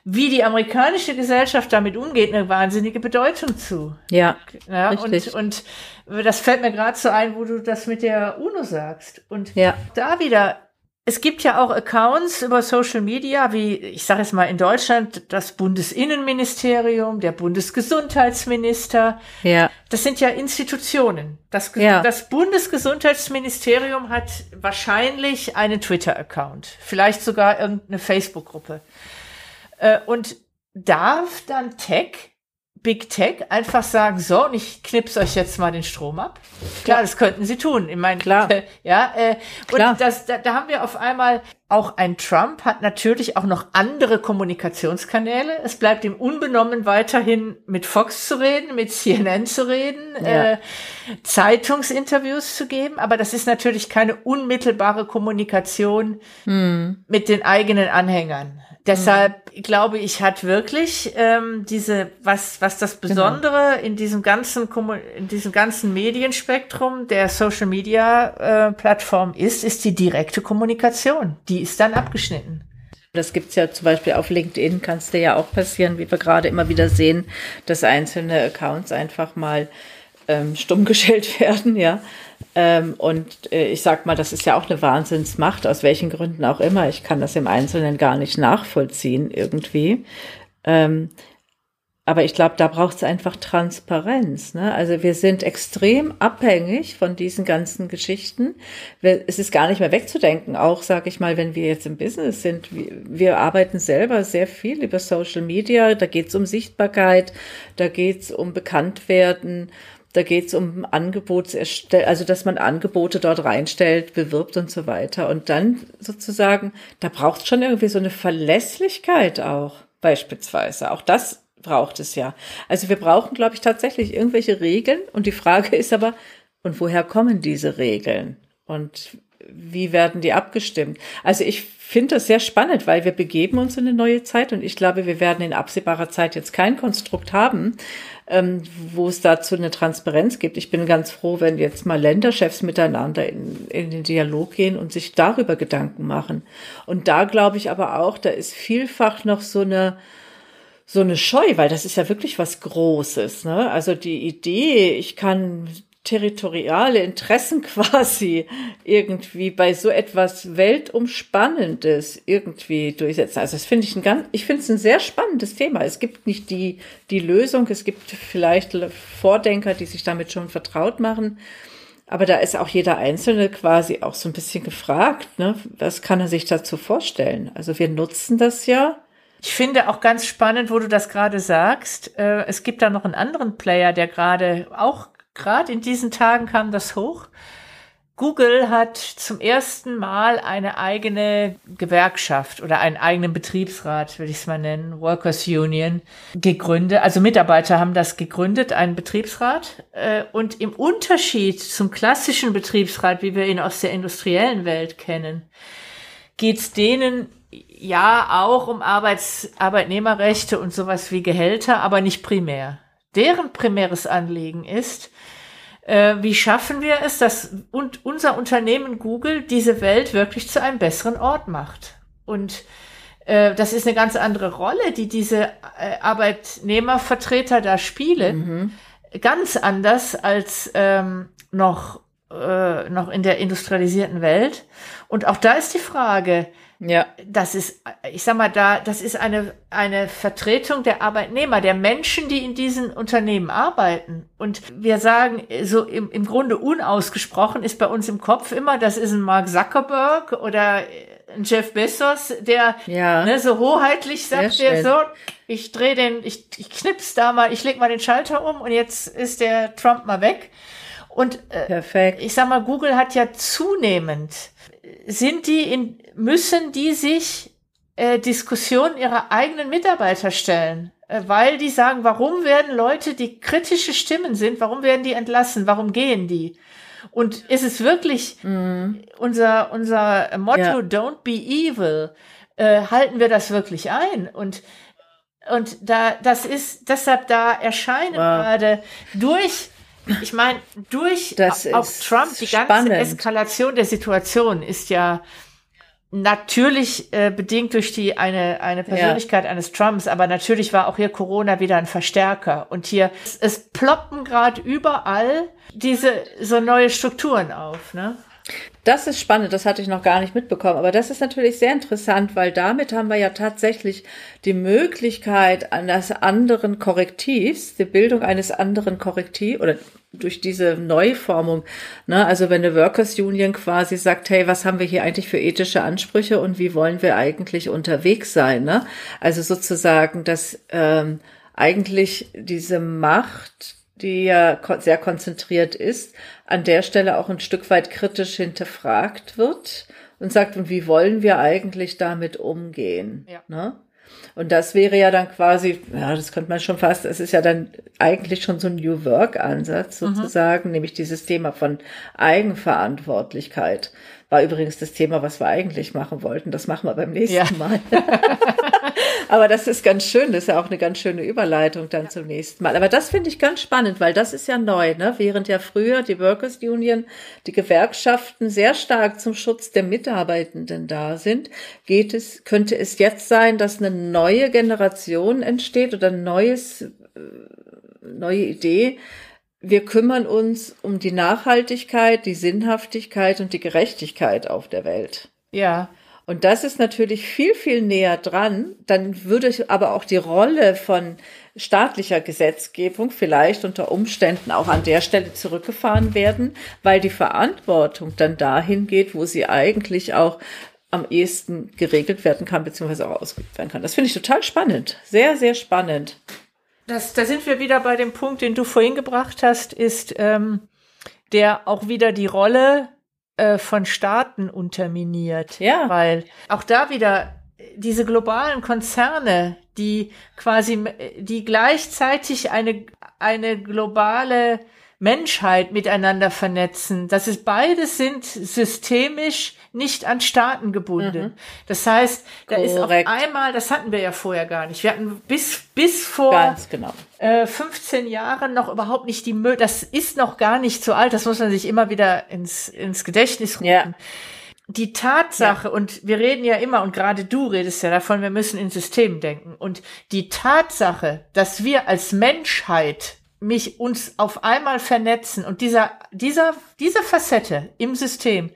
wie die amerikanische Gesellschaft damit umgeht, eine wahnsinnige Bedeutung zu.
Ja,
Ja,
Richtig.
und, und das fällt mir gerade so ein, wo du das mit der UNO sagst. Und
Ja.
da wieder, es gibt ja auch Accounts über Social Media, wie ich sage jetzt mal in Deutschland das Bundesinnenministerium, der Bundesgesundheitsminister.
ja,
Das sind ja Institutionen. Das,
Ja.
das Bundesgesundheitsministerium hat wahrscheinlich einen Twitter-Account, vielleicht sogar irgendeine Facebook-Gruppe. Äh, und darf dann Tech, Big Tech, einfach sagen, so, und ich knips euch jetzt mal den Strom ab? Klar, das könnten sie tun. Ich meine,
Klar.
Äh, ja, äh,
Klar.
und das, da, da haben wir auf einmal auch ein Trump hat natürlich auch noch andere Kommunikationskanäle. Es bleibt ihm unbenommen weiterhin mit Fox zu reden, mit CNN zu reden,
Ja.
äh, Zeitungsinterviews zu geben, aber das ist natürlich keine unmittelbare Kommunikation
Hm.
mit den eigenen Anhängern. Deshalb glaube ich, hat wirklich ähm, diese was was das
Genau.
Besondere in diesem ganzen in diesem ganzen Medienspektrum der Social Media äh, Plattform ist, ist die direkte Kommunikation. Die ist dann abgeschnitten.
Das gibt's ja zum Beispiel auf LinkedIn, kann es dir ja auch passieren, wie wir gerade immer wieder sehen, dass einzelne Accounts einfach mal ähm, stumm gestellt werden, ja. Ähm, und äh, ich sag mal, das ist ja auch eine Wahnsinnsmacht, aus welchen Gründen auch immer. Ich kann das im Einzelnen gar nicht nachvollziehen irgendwie. Ähm, aber ich glaube, da braucht es einfach Transparenz. Ne? Also wir sind extrem abhängig von diesen ganzen Geschichten. Es ist gar nicht mehr wegzudenken, auch sage ich mal, wenn wir jetzt im Business sind. Wir, wir arbeiten selber sehr viel über Social Media. Da geht es um Sichtbarkeit, da geht es um Bekanntwerden. Da geht es um Angebotserstell, also dass man Angebote dort reinstellt, bewirbt und so weiter. Und dann sozusagen, da braucht es schon irgendwie so eine Verlässlichkeit auch, beispielsweise. Auch das braucht es ja. Also wir brauchen, glaube ich, tatsächlich irgendwelche Regeln. Und die Frage ist aber, und woher kommen diese Regeln? Und wie werden die abgestimmt? Also ich finde das sehr spannend, weil wir begeben uns in eine neue Zeit und ich glaube, wir werden in absehbarer Zeit jetzt kein Konstrukt haben, ähm, wo es dazu eine Transparenz gibt. Ich bin ganz froh, wenn jetzt mal Länderchefs miteinander in, in den Dialog gehen und sich darüber Gedanken machen. Und da glaube ich aber auch, da ist vielfach noch so eine so eine Scheu, weil das ist ja wirklich was Großes. Ne? Also die Idee, ich kann territoriale Interessen quasi irgendwie bei so etwas Weltumspannendes irgendwie durchsetzen. Also das finde ich ein ganz, ich finde es ein sehr spannendes Thema. Es gibt nicht die, die Lösung. Es gibt vielleicht Vordenker, die sich damit schon vertraut machen. Aber da ist auch jeder Einzelne quasi auch so ein bisschen gefragt, ne? Was kann er sich dazu vorstellen? Also wir nutzen das ja.
Ich finde auch ganz spannend, wo du das gerade sagst. Äh, es gibt da noch einen anderen Player, der gerade auch gerade in diesen Tagen kam das hoch. Google hat zum ersten Mal eine eigene Gewerkschaft oder einen eigenen Betriebsrat, will ich es mal nennen, Workers Union, gegründet. Also Mitarbeiter haben das gegründet, einen Betriebsrat. Äh, und im Unterschied zum klassischen Betriebsrat, wie wir ihn aus der industriellen Welt kennen, geht es denen ja auch um Arbeits Arbeitnehmerrechte und sowas wie Gehälter, aber nicht primär. Deren primäres Anliegen ist, äh, wie schaffen wir es, dass und unser Unternehmen Google diese Welt wirklich zu einem besseren Ort macht? Und äh, das ist eine ganz andere Rolle, die diese äh, Arbeitnehmervertreter da spielen. Mhm. Ganz anders als ähm, noch, äh, noch in der industrialisierten Welt. Und auch da ist die Frage, ja. Das ist, ich sag mal, da, das ist eine, eine Vertretung der Arbeitnehmer, der Menschen, die in diesen Unternehmen arbeiten. Und wir sagen, so im, im Grunde unausgesprochen ist bei uns im Kopf immer, das ist ein Mark Zuckerberg oder ein Jeff Bezos, der ja. ne, so hoheitlich sagt, der so, ich drehe den, ich, ich knips da mal, ich leg mal den Schalter um und jetzt ist der Trump mal weg. Und äh, Perfekt. ich sag mal, Google hat ja zunehmend sind die in, müssen die sich äh, Diskussionen ihrer eigenen Mitarbeiter stellen, äh, weil die sagen, warum werden Leute, die kritische Stimmen sind, warum werden die entlassen, warum gehen die? Und ist es wirklich mhm. unser, unser Motto, ja. don't be evil, äh, halten wir das wirklich ein? Und und da, das ist deshalb da erscheinen wow. gerade durch ich meine, durch das auch Trump, die ganze Eskalation der Situation ist ja natürlich äh, bedingt durch die eine eine Persönlichkeit ja. eines Trumps, aber natürlich war auch hier Corona wieder ein Verstärker und hier es, es ploppen gerade überall diese so neue Strukturen auf, ne?
Das ist spannend, das hatte ich noch gar nicht mitbekommen. Aber das ist natürlich sehr interessant, weil damit haben wir ja tatsächlich die Möglichkeit eines anderen Korrektivs, die Bildung eines anderen Korrektivs oder durch diese Neuformung. Ne? Also wenn eine Workers Union quasi sagt, hey, was haben wir hier eigentlich für ethische Ansprüche und wie wollen wir eigentlich unterwegs sein? Ne? Also sozusagen, dass ähm, eigentlich diese Macht die ja sehr konzentriert ist, an der Stelle auch ein Stück weit kritisch hinterfragt wird und sagt, und wie wollen wir eigentlich damit umgehen? Ja. Ne? Und das wäre ja dann quasi, ja, das könnte man schon fast, es ist ja dann eigentlich schon so ein New Work-Ansatz mhm. sozusagen, mhm. nämlich dieses Thema von Eigenverantwortlichkeit. War übrigens das Thema, was wir eigentlich machen wollten. Das machen wir beim nächsten ja. Mal. Aber das ist ganz schön. Das ist ja auch eine ganz schöne Überleitung dann ja. zum nächsten Mal. Aber das finde ich ganz spannend, weil das ist ja neu, ne? Während ja früher die Workers Union, die Gewerkschaften sehr stark zum Schutz der Mitarbeitenden da sind, geht es, könnte es jetzt sein, dass eine neue Generation entsteht oder ein neues, äh, neue Idee, wir kümmern uns um die Nachhaltigkeit, die Sinnhaftigkeit und die Gerechtigkeit auf der Welt.
Ja.
Und das ist natürlich viel, viel näher dran. Dann würde aber auch die Rolle von staatlicher Gesetzgebung vielleicht unter Umständen auch an der Stelle zurückgefahren werden, weil die Verantwortung dann dahin geht, wo sie eigentlich auch am ehesten geregelt werden kann, beziehungsweise auch ausgeübt werden kann. Das finde ich total spannend. Sehr, sehr spannend.
Das, da sind wir wieder bei dem Punkt, den du vorhin gebracht hast, ist, ähm, der auch wieder die Rolle äh, von Staaten unterminiert. Ja. Weil auch da wieder diese globalen Konzerne, die quasi, die gleichzeitig eine, eine globale Menschheit miteinander vernetzen. Das ist beides sind systemisch nicht an Staaten gebunden. Mhm. Das heißt, da Korrekt. ist auf einmal, das hatten wir ja vorher gar nicht. Wir hatten bis bis vor
genau.
äh, 15 Jahren noch überhaupt nicht die Möglichkeit, das ist noch gar nicht so alt, das muss man sich immer wieder ins, ins Gedächtnis rufen. Ja. Die Tatsache, ja. und wir reden ja immer, und gerade du redest ja davon, wir müssen in Systemen denken. Und die Tatsache, dass wir als Menschheit mich uns auf einmal vernetzen und dieser, dieser, diese Facette im System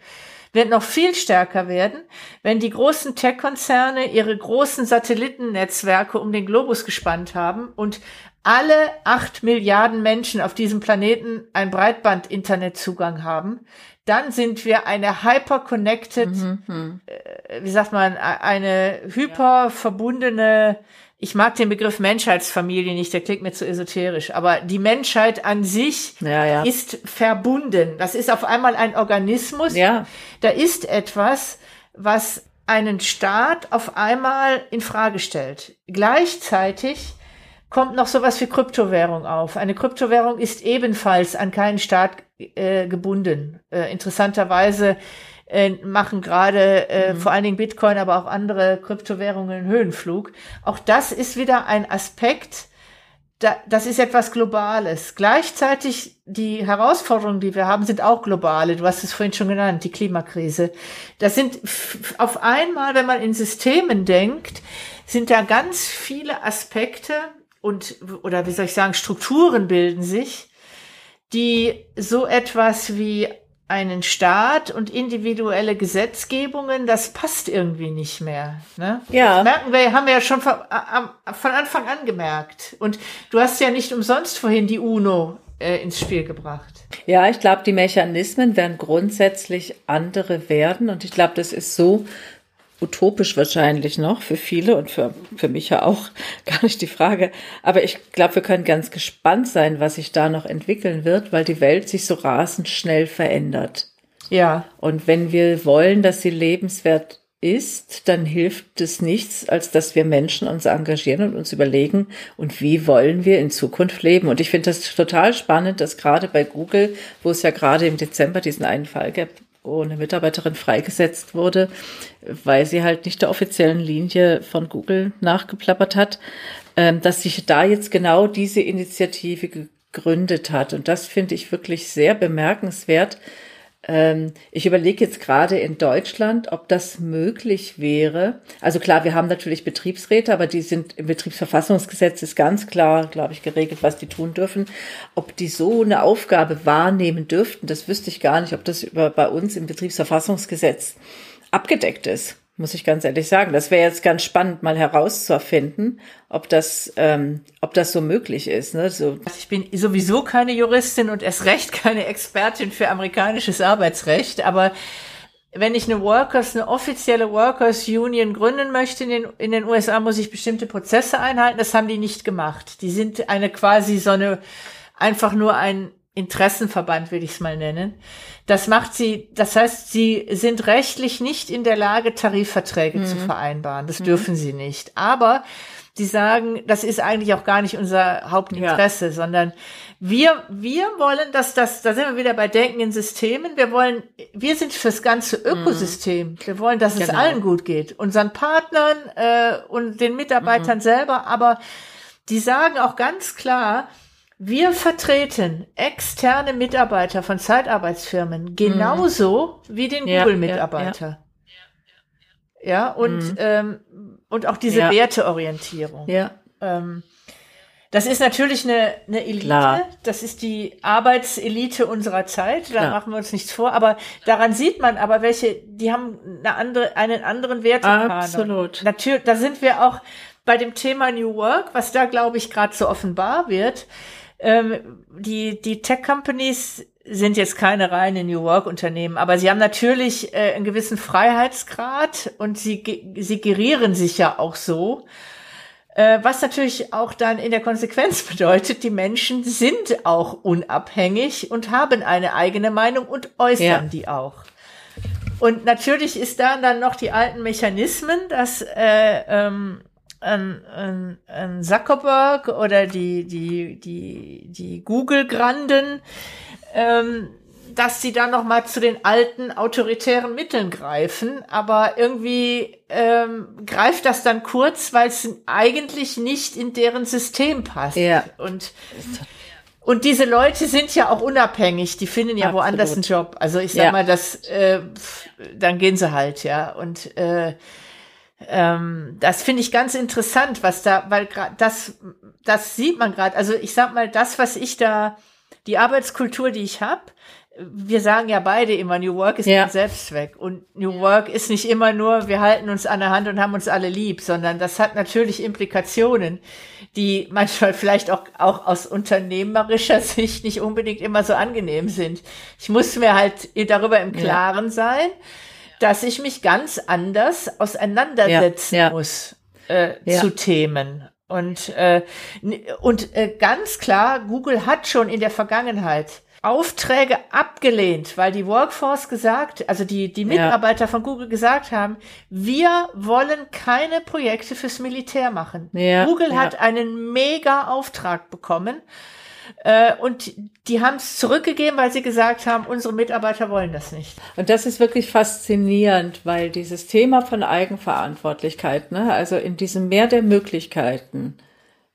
wird noch viel stärker werden, wenn die großen Tech-Konzerne ihre großen Satellitennetzwerke um den Globus gespannt haben und alle acht Milliarden Menschen auf diesem Planeten ein Breitband-Internetzugang haben, dann sind wir eine hyper-connected, mhm, mhm. äh, wie sagt man, eine hyper verbundene ich mag den Begriff Menschheitsfamilie nicht, der klingt mir zu esoterisch, aber die Menschheit an sich
ja, ja.
ist verbunden. Das ist auf einmal ein Organismus.
Ja.
Da ist etwas, was einen Staat auf einmal in Frage stellt. Gleichzeitig kommt noch sowas wie Kryptowährung auf. Eine Kryptowährung ist ebenfalls an keinen Staat äh, gebunden. Äh, interessanterweise äh, machen gerade äh, mhm. vor allen Dingen Bitcoin, aber auch andere Kryptowährungen Höhenflug. Auch das ist wieder ein Aspekt, da, das ist etwas Globales. Gleichzeitig die Herausforderungen, die wir haben, sind auch globale. Du hast es vorhin schon genannt, die Klimakrise. Das sind auf einmal, wenn man in Systemen denkt, sind da ganz viele Aspekte und, oder wie soll ich sagen, Strukturen bilden sich, die so etwas wie einen Staat und individuelle Gesetzgebungen, das passt irgendwie nicht mehr. Ne?
Ja.
Das merken wir, haben wir ja schon von, von Anfang an gemerkt. Und du hast ja nicht umsonst vorhin die UNO äh, ins Spiel gebracht.
Ja, ich glaube, die Mechanismen werden grundsätzlich andere werden. Und ich glaube, das ist so utopisch wahrscheinlich noch für viele und für, für mich ja auch gar nicht die Frage. Aber ich glaube, wir können ganz gespannt sein, was sich da noch entwickeln wird, weil die Welt sich so rasend schnell verändert.
Ja.
Und wenn wir wollen, dass sie lebenswert ist, dann hilft es nichts, als dass wir Menschen uns engagieren und uns überlegen, und wie wollen wir in Zukunft leben. Und ich finde das total spannend, dass gerade bei Google, wo es ja gerade im Dezember diesen einen Fall gab, wo eine Mitarbeiterin freigesetzt wurde, weil sie halt nicht der offiziellen Linie von Google nachgeplappert hat, ähm, dass sich da jetzt genau diese Initiative gegründet hat. Und das finde ich wirklich sehr bemerkenswert, ähm, ich überlege jetzt gerade in Deutschland, ob das möglich wäre. Also klar, wir haben natürlich Betriebsräte, aber die sind im Betriebsverfassungsgesetz ist ganz klar, glaube ich, geregelt, was die tun dürfen. Ob die so eine Aufgabe wahrnehmen dürften, das wüsste ich gar nicht, ob das über, bei uns im Betriebsverfassungsgesetz abgedeckt ist muss ich ganz ehrlich sagen. Das wäre jetzt ganz spannend, mal herauszufinden, ob das, ähm, ob das so möglich ist. Ne? So.
Ich bin sowieso keine Juristin und erst recht keine Expertin für amerikanisches Arbeitsrecht, aber wenn ich eine Workers, eine offizielle Workers Union gründen möchte in den, in den USA, muss ich bestimmte Prozesse einhalten. Das haben die nicht gemacht. Die sind eine quasi so eine, einfach nur ein Interessenverband, will ich es mal nennen. Das macht sie, das heißt, sie sind rechtlich nicht in der Lage, Tarifverträge mhm. zu vereinbaren. Das mhm. dürfen sie nicht. Aber die sagen, das ist eigentlich auch gar nicht unser Hauptinteresse, ja. sondern wir, wir wollen, dass das, da sind wir wieder bei Denken in Systemen. Wir wollen, wir sind fürs ganze mhm. Ökosystem. Mhm. Wir wollen, dass genau. es allen gut geht. Unseren Partnern äh, und den Mitarbeitern mhm. selber. Aber die sagen auch ganz klar, wir vertreten externe Mitarbeiter von Zeitarbeitsfirmen genauso mhm. wie den Google-Mitarbeiter. Ja, ja, ja. und, mhm. ähm, und auch diese. Werteorientierung.
Ja.
Ähm, das ist natürlich eine, eine Elite.
Klar.
Das ist die Arbeitselite unserer Zeit. Da Klar. machen wir uns nichts vor. Aber daran sieht man aber, welche, die haben eine andere, einen anderen Wertekanon.
Absolut.
Natürlich, da sind wir auch bei dem Thema New Work, was da, glaube ich, gerade so offenbar wird. Ähm, die die Tech-Companies sind jetzt keine reine New Work-Unternehmen, aber sie haben natürlich äh, einen gewissen Freiheitsgrad und sie, sie gerieren sich ja auch so. Äh, was natürlich auch dann in der Konsequenz bedeutet, die Menschen sind auch unabhängig und haben eine eigene Meinung und äußern ja. die auch. Und natürlich ist da dann noch die alten Mechanismen, dass äh, ähm, ein, ein, ein Zuckerberg oder die, die, die, die Google-Granden, ähm, dass sie dann noch mal zu den alten autoritären Mitteln greifen, aber irgendwie ähm, greift das dann kurz, weil es eigentlich nicht in deren System passt.
Ja.
Und und diese Leute sind ja auch unabhängig, die finden ja Absolut. woanders einen Job. Also ich sag ja. mal, das, äh, dann gehen sie halt, ja. Und äh, ähm, das finde ich ganz interessant, was da, weil gerade das, das sieht man gerade. Also ich sag mal, das, was ich da, die Arbeitskultur, die ich habe, wir sagen ja beide immer, New Work ist ja. ein Selbstzweck. Und New Work ist nicht immer nur, wir halten uns an der Hand und haben uns alle lieb, sondern das hat natürlich Implikationen, die manchmal vielleicht auch, auch aus unternehmerischer Sicht nicht unbedingt immer so angenehm sind. Ich muss mir halt darüber im Klaren ja. sein, dass ich mich ganz anders auseinandersetzen ja. muss äh, zu Themen. Und, äh, und äh, ganz klar, Google hat schon in der Vergangenheit Aufträge abgelehnt, weil die Workforce gesagt, also die, die Mitarbeiter ja. von Google gesagt haben, wir wollen keine Projekte fürs Militär machen. Ja, Google ja. hat einen mega Auftrag bekommen. Äh, und die haben es zurückgegeben, weil sie gesagt haben, unsere Mitarbeiter wollen das nicht.
Und das ist wirklich faszinierend, weil dieses Thema von Eigenverantwortlichkeit, ne, also in diesem Meer der Möglichkeiten,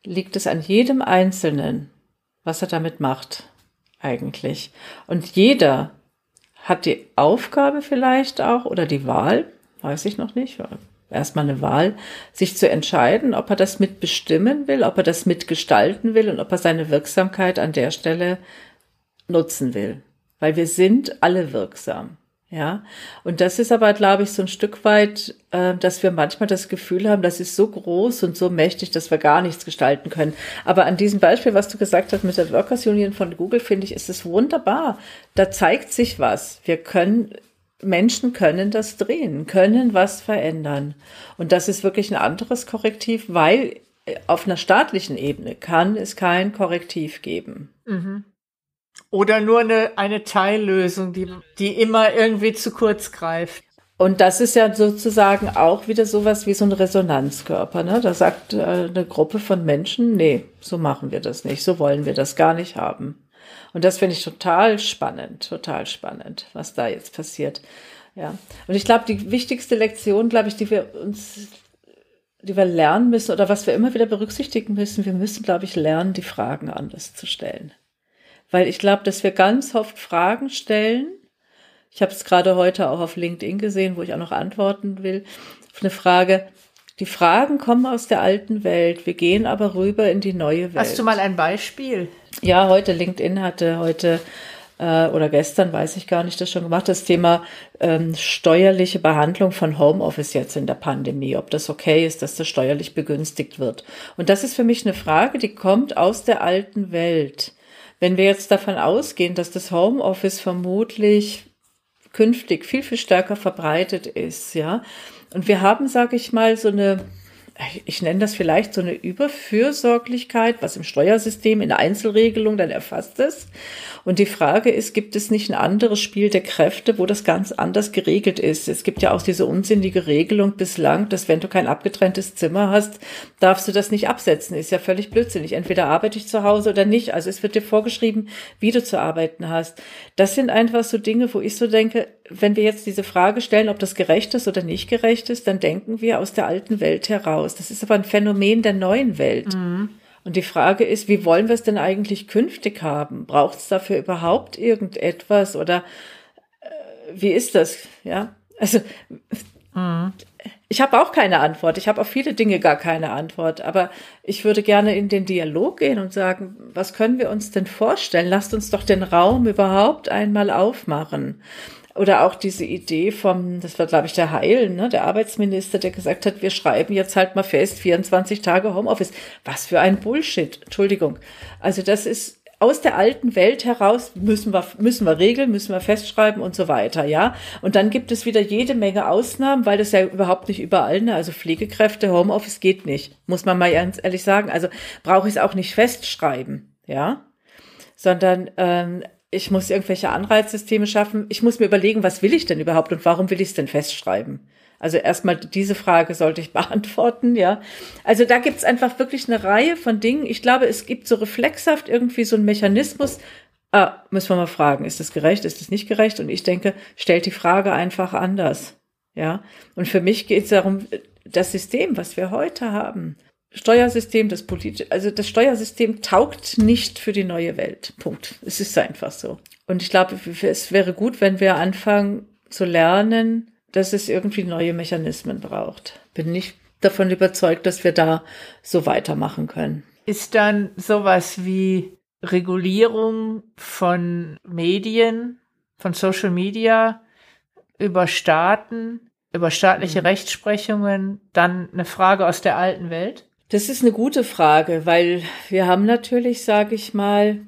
liegt es an jedem Einzelnen, was er damit macht eigentlich. Und jeder hat die Aufgabe vielleicht auch oder die Wahl, weiß ich noch nicht, erstmal eine Wahl, sich zu entscheiden, ob er das mitbestimmen will, ob er das mitgestalten will und ob er seine Wirksamkeit an der Stelle nutzen will. Weil wir sind alle wirksam. Ja, und das ist aber, glaube ich, so ein Stück weit, äh, dass wir manchmal das Gefühl haben, das ist so groß und so mächtig, dass wir gar nichts gestalten können. Aber an diesem Beispiel, was du gesagt hast mit der Workers Union von Google, finde ich, ist es wunderbar. Da zeigt sich was. Wir können, Menschen können das drehen, können was verändern. Und das ist wirklich ein anderes Korrektiv, weil äh, auf einer staatlichen Ebene kann es kein Korrektiv geben. Mhm.
Oder nur eine, eine Teillösung, die, die immer irgendwie zu kurz greift.
Und das ist ja sozusagen auch wieder sowas wie so ein Resonanzkörper. Ne? Da sagt äh, eine Gruppe von Menschen, nee, so machen wir das nicht, so wollen wir das gar nicht haben. Und das finde ich total spannend, total spannend, was da jetzt passiert. Ja. Und ich glaube, die wichtigste Lektion, glaube ich, die wir uns, die wir lernen müssen oder was wir immer wieder berücksichtigen müssen, wir müssen, glaube ich, lernen, die Fragen anders zu stellen. Weil ich glaube, dass wir ganz oft Fragen stellen. Ich habe es gerade heute auch auf LinkedIn gesehen, wo ich auch noch antworten will. Auf eine Frage. Die Fragen kommen aus der alten Welt. Wir gehen aber rüber in die neue Welt.
Hast du mal ein Beispiel?
Ja, heute LinkedIn hatte heute äh, oder gestern, weiß ich gar nicht, das schon gemacht, das Thema ähm, steuerliche Behandlung von Homeoffice jetzt in der Pandemie, ob das okay ist, dass das steuerlich begünstigt wird. Und das ist für mich eine Frage, die kommt aus der alten Welt. Wenn wir jetzt davon ausgehen, dass das Homeoffice vermutlich künftig viel, viel stärker verbreitet ist, ja, und wir haben, sage ich mal, so eine ich nenne das vielleicht so eine Überfürsorglichkeit, was im Steuersystem in Einzelregelung dann erfasst ist. Und die Frage ist, gibt es nicht ein anderes Spiel der Kräfte, wo das ganz anders geregelt ist? Es gibt ja auch diese unsinnige Regelung bislang, dass wenn du kein abgetrenntes Zimmer hast, darfst du das nicht absetzen. Ist ja völlig blödsinnig. Entweder arbeite ich zu Hause oder nicht. Also es wird dir vorgeschrieben, wie du zu arbeiten hast. Das sind einfach so Dinge, wo ich so denke, wenn wir jetzt diese Frage stellen, ob das gerecht ist oder nicht gerecht ist, dann denken wir aus der alten Welt heraus. Das ist aber ein Phänomen der neuen Welt. Mhm. Und die Frage ist, wie wollen wir es denn eigentlich künftig haben? Braucht es dafür überhaupt irgendetwas oder äh, wie ist das? Ja, also mhm. ich habe auch keine Antwort. Ich habe auf viele Dinge gar keine Antwort. Aber ich würde gerne in den Dialog gehen und sagen, was können wir uns denn vorstellen? Lasst uns doch den Raum überhaupt einmal aufmachen. Oder auch diese Idee vom, das war glaube ich der Heil, ne, der Arbeitsminister, der gesagt hat, wir schreiben jetzt halt mal fest, 24 Tage Homeoffice. Was für ein Bullshit. Entschuldigung. Also das ist aus der alten Welt heraus müssen wir, müssen wir regeln, müssen wir festschreiben und so weiter, ja. Und dann gibt es wieder jede Menge Ausnahmen, weil das ja überhaupt nicht überall, ne, also Pflegekräfte, Homeoffice geht nicht, muss man mal ganz ehrlich sagen. Also brauche ich es auch nicht festschreiben, ja. Sondern ähm, ich muss irgendwelche Anreizsysteme schaffen. Ich muss mir überlegen, was will ich denn überhaupt und warum will ich es denn festschreiben? Also erstmal diese Frage sollte ich beantworten, ja. Also da gibt's einfach wirklich eine Reihe von Dingen. Ich glaube, es gibt so reflexhaft irgendwie so einen Mechanismus. Ah, müssen wir mal fragen, ist das gerecht, ist das nicht gerecht? Und ich denke, stellt die Frage einfach anders. Ja. Und für mich geht es darum, das System, was wir heute haben, Steuersystem, das politische, also das Steuersystem taugt nicht für die neue Welt. Punkt. Es ist einfach so. Und ich glaube, es wäre gut, wenn wir anfangen zu lernen, dass es irgendwie neue Mechanismen braucht. Bin nicht davon überzeugt, dass wir da so weitermachen können.
Ist dann sowas wie Regulierung von Medien, von Social Media über Staaten, über staatliche mhm. Rechtsprechungen dann eine Frage aus der alten Welt?
Das ist eine gute Frage, weil wir haben natürlich, sage ich mal,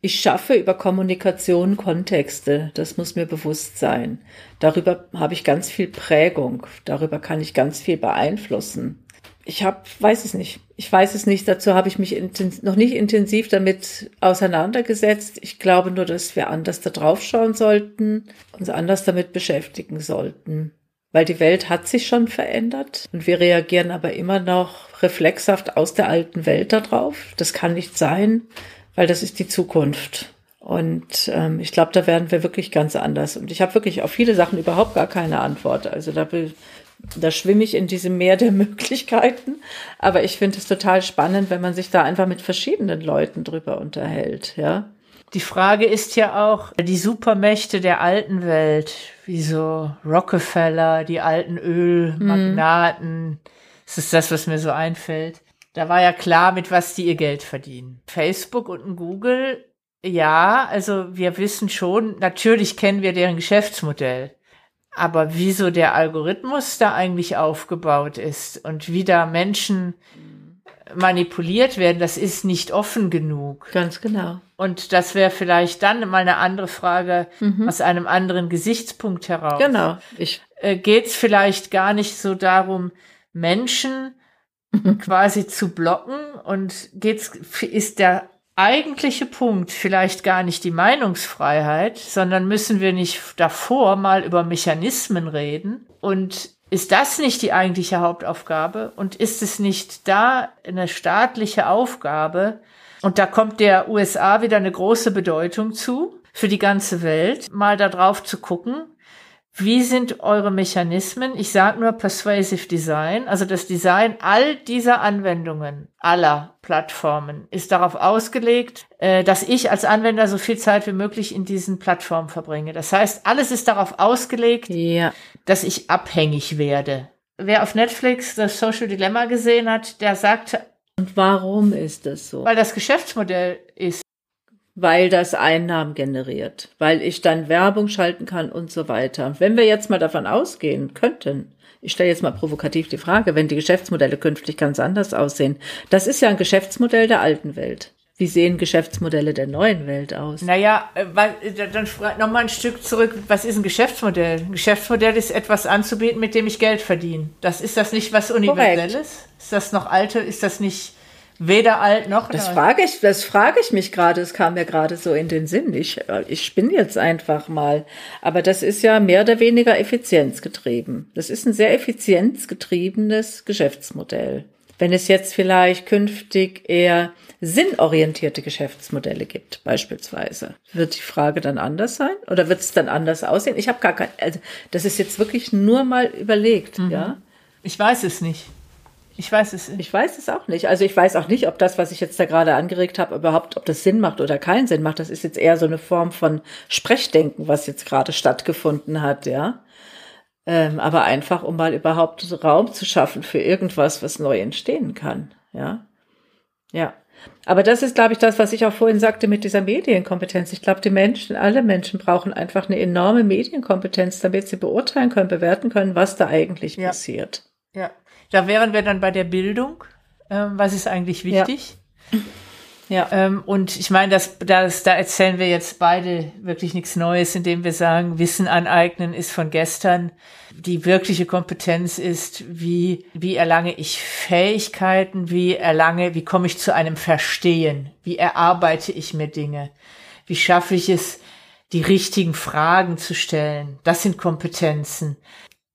ich schaffe über Kommunikation Kontexte, das muss mir bewusst sein. Darüber habe ich ganz viel Prägung, darüber kann ich ganz viel beeinflussen. Ich habe, weiß es nicht, ich weiß es nicht, dazu habe ich mich noch nicht intensiv damit auseinandergesetzt. Ich glaube nur, dass wir anders da drauf schauen sollten, uns anders damit beschäftigen sollten weil die Welt hat sich schon verändert und wir reagieren aber immer noch reflexhaft aus der alten Welt darauf. Das kann nicht sein, weil das ist die Zukunft. Und ähm, ich glaube, da werden wir wirklich ganz anders. Und ich habe wirklich auf viele Sachen überhaupt gar keine Antwort. Also da, da schwimme ich in diesem Meer der Möglichkeiten. Aber ich finde es total spannend, wenn man sich da einfach mit verschiedenen Leuten drüber unterhält, ja.
Die Frage ist ja auch, die Supermächte der alten Welt, wie so Rockefeller, die alten Ölmagnaten, mhm. das ist das, was mir so einfällt. Da war ja klar, mit was die ihr Geld verdienen. Facebook und Google, ja, also wir wissen schon, natürlich kennen wir deren Geschäftsmodell. Aber wieso der Algorithmus da eigentlich aufgebaut ist und wie da Menschen manipuliert werden, das ist nicht offen genug.
Ganz genau.
Und das wäre vielleicht dann mal eine andere Frage mhm. aus einem anderen Gesichtspunkt heraus.
Genau.
Ich äh, geht es vielleicht gar nicht so darum, Menschen quasi zu blocken und geht's ist der eigentliche Punkt vielleicht gar nicht die Meinungsfreiheit, sondern müssen wir nicht davor mal über Mechanismen reden und ist das nicht die eigentliche Hauptaufgabe? Und ist es nicht da eine staatliche Aufgabe? Und da kommt der USA wieder eine große Bedeutung zu für die ganze Welt, mal darauf zu gucken, wie sind eure Mechanismen? Ich sage nur Persuasive Design, also das Design all dieser Anwendungen, aller Plattformen, ist darauf ausgelegt, äh, dass ich als Anwender so viel Zeit wie möglich in diesen Plattformen verbringe. Das heißt, alles ist darauf ausgelegt, ja. dass ich abhängig werde. Wer auf Netflix das Social Dilemma gesehen hat, der sagt,
und warum ist das so?
Weil das Geschäftsmodell ist
weil das Einnahmen generiert, weil ich dann Werbung schalten kann und so weiter. Wenn wir jetzt mal davon ausgehen könnten, ich stelle jetzt mal provokativ die Frage, wenn die Geschäftsmodelle künftig ganz anders aussehen, das ist ja ein Geschäftsmodell der alten Welt. Wie sehen Geschäftsmodelle der neuen Welt aus?
Naja, äh, dann noch mal ein Stück zurück. Was ist ein Geschäftsmodell? Ein Geschäftsmodell ist etwas anzubieten, mit dem ich Geld verdiene. Das ist das nicht was Universelles? Korrekt. Ist das noch alte? Ist das nicht Weder alt noch
Das frage ich, das frage ich mich gerade. Es kam mir gerade so in den Sinn. Ich, ich spinne jetzt einfach mal. Aber das ist ja mehr oder weniger effizienzgetrieben. Das ist ein sehr effizienzgetriebenes Geschäftsmodell. Wenn es jetzt vielleicht künftig eher sinnorientierte Geschäftsmodelle gibt, beispielsweise, wird die Frage dann anders sein oder wird es dann anders aussehen? Ich habe gar kein, also das ist jetzt wirklich nur mal überlegt, mhm. ja.
Ich weiß es nicht. Ich weiß es.
Ich weiß es auch nicht. Also ich weiß auch nicht, ob das, was ich jetzt da gerade angeregt habe, überhaupt, ob das Sinn macht oder keinen Sinn macht. Das ist jetzt eher so eine Form von Sprechdenken, was jetzt gerade stattgefunden hat, ja. Ähm, aber einfach, um mal überhaupt Raum zu schaffen für irgendwas, was neu entstehen kann, ja. Ja. Aber das ist, glaube ich, das, was ich auch vorhin sagte mit dieser Medienkompetenz. Ich glaube, die Menschen, alle Menschen brauchen einfach eine enorme Medienkompetenz, damit sie beurteilen können, bewerten können, was da eigentlich ja. passiert.
Ja. Da wären wir dann bei der Bildung. Ähm, was ist eigentlich wichtig? Ja. Ja. Ähm, und ich meine, das, das, da erzählen wir jetzt beide wirklich nichts Neues, indem wir sagen, Wissen aneignen ist von gestern. Die wirkliche Kompetenz ist, wie, wie erlange ich Fähigkeiten, wie erlange, wie komme ich zu einem Verstehen, wie erarbeite ich mir Dinge, wie schaffe ich es, die richtigen Fragen zu stellen. Das sind Kompetenzen.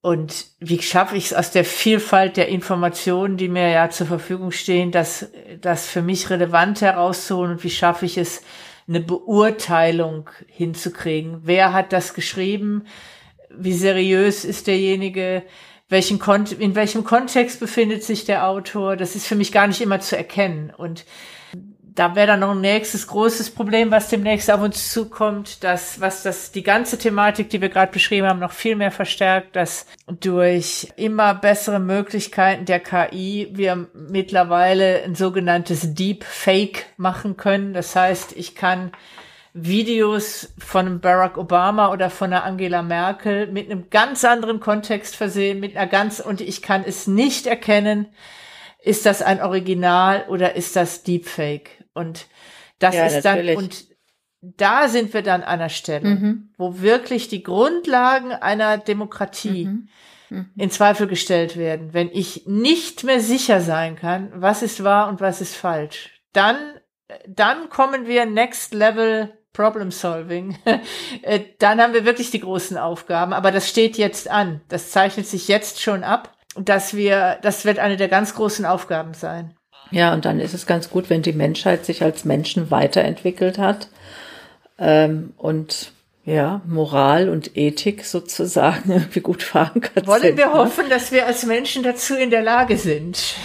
Und wie schaffe ich es aus der Vielfalt der Informationen, die mir ja zur Verfügung stehen, das, das für mich relevant herauszuholen und wie schaffe ich es, eine Beurteilung hinzukriegen? Wer hat das geschrieben? Wie seriös ist derjenige? Welchen Kon in welchem Kontext befindet sich der Autor? Das ist für mich gar nicht immer zu erkennen. Und da wäre dann noch ein nächstes großes Problem, was demnächst auf uns zukommt, dass was das die ganze Thematik, die wir gerade beschrieben haben, noch viel mehr verstärkt, dass durch immer bessere Möglichkeiten der KI wir mittlerweile ein sogenanntes Deep Fake machen können. Das heißt, ich kann Videos von Barack Obama oder von der Angela Merkel mit einem ganz anderen Kontext versehen, mit einer ganz und ich kann es nicht erkennen, ist das ein Original oder ist das Deepfake? Und das ja, ist natürlich. dann, und da sind wir dann an einer Stelle, mhm. wo wirklich die Grundlagen einer Demokratie mhm. Mhm. in Zweifel gestellt werden. Wenn ich nicht mehr sicher sein kann, was ist wahr und was ist falsch, dann, dann kommen wir next level Problem Solving, äh, dann haben wir wirklich die großen Aufgaben. Aber das steht jetzt an. Das zeichnet sich jetzt schon ab, dass wir, das wird eine der ganz großen Aufgaben sein.
Ja, und dann ist es ganz gut, wenn die Menschheit sich als Menschen weiterentwickelt hat ähm, und ja, Moral und Ethik sozusagen irgendwie gut verankert
Wollen sind, wir ne? hoffen, dass wir als Menschen dazu in der Lage sind?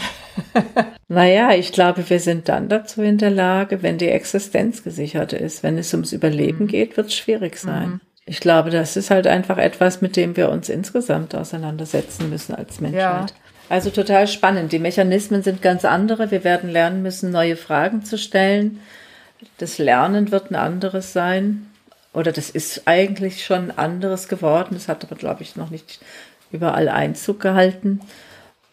naja, ich glaube, wir sind dann dazu in der Lage, wenn die Existenz gesichert ist. Wenn es ums Überleben mhm. geht, wird es schwierig sein. Mhm. Ich glaube, das ist halt einfach etwas, mit dem wir uns insgesamt auseinandersetzen müssen als Menschheit. Ja. Also total spannend. Die Mechanismen sind ganz andere. Wir werden lernen müssen, neue Fragen zu stellen. Das Lernen wird ein anderes sein. Oder das ist eigentlich schon anderes geworden. Das hat aber, glaube ich, noch nicht überall Einzug gehalten.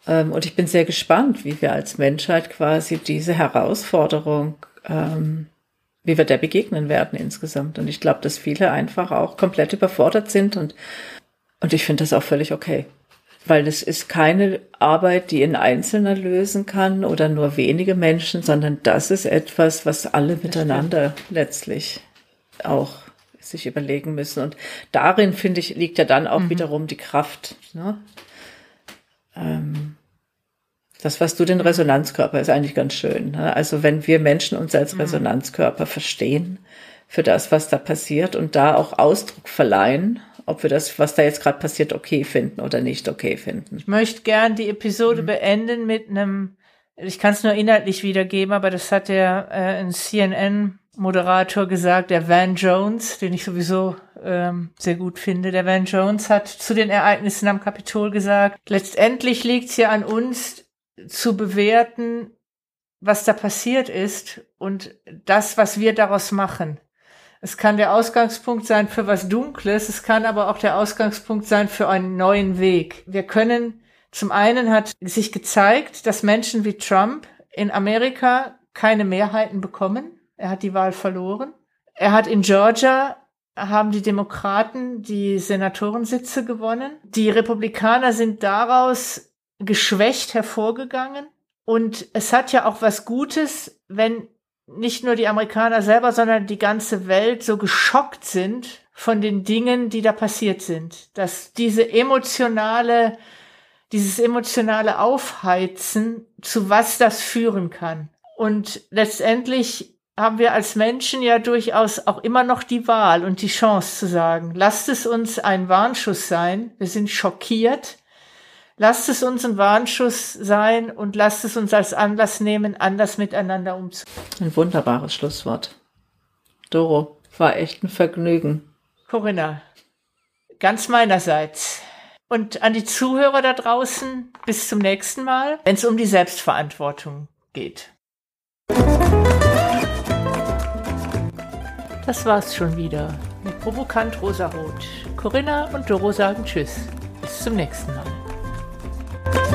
Ähm, und ich bin sehr gespannt, wie wir als Menschheit quasi diese Herausforderung, ähm, wie wir der begegnen werden insgesamt. Und ich glaube, dass viele einfach auch komplett überfordert sind und, und ich finde das auch völlig okay weil es ist keine Arbeit, die ein Einzelner lösen kann oder nur wenige Menschen, sondern das ist etwas, was alle miteinander letztlich auch sich überlegen müssen. Und darin, finde ich, liegt ja dann auch mhm. wiederum die Kraft. Ne? Ähm, das, was du den Resonanzkörper, ist eigentlich ganz schön. Ne? Also wenn wir Menschen uns als mhm. Resonanzkörper verstehen für das, was da passiert und da auch Ausdruck verleihen, ob wir das, was da jetzt gerade passiert, okay finden oder nicht okay finden.
Ich möchte gern die Episode mhm. beenden mit einem, ich kann es nur inhaltlich wiedergeben, aber das hat der äh, ein CNN-Moderator gesagt, der Van Jones, den ich sowieso ähm, sehr gut finde. Der Van Jones hat zu den Ereignissen am Kapitol gesagt, letztendlich liegt es ja an uns zu bewerten, was da passiert ist und das, was wir daraus machen. Es kann der Ausgangspunkt sein für was Dunkles, es kann aber auch der Ausgangspunkt sein für einen neuen Weg. Wir können, zum einen hat sich gezeigt, dass Menschen wie Trump in Amerika keine Mehrheiten bekommen. Er hat die Wahl verloren. Er hat in Georgia haben die Demokraten die Senatorensitze gewonnen. Die Republikaner sind daraus geschwächt hervorgegangen. Und es hat ja auch was Gutes, wenn nicht nur die Amerikaner selber, sondern die ganze Welt so geschockt sind von den Dingen, die da passiert sind. Dass diese emotionale, dieses emotionale Aufheizen, zu was das führen kann. Und letztendlich haben wir als Menschen ja durchaus auch immer noch die Wahl und die Chance zu sagen, lasst es uns ein Warnschuss sein. Wir sind schockiert Lasst es uns ein Warnschuss sein und lasst es uns als Anlass nehmen, anders miteinander umzugehen.
Ein wunderbares Schlusswort. Doro, war echt ein Vergnügen.
Corinna, ganz meinerseits. Und an die Zuhörer da draußen, bis zum nächsten Mal, wenn es um die Selbstverantwortung geht. Das war's schon wieder mit Provokant Rosarot. Corinna und Doro sagen Tschüss. Bis zum nächsten Mal. Bye.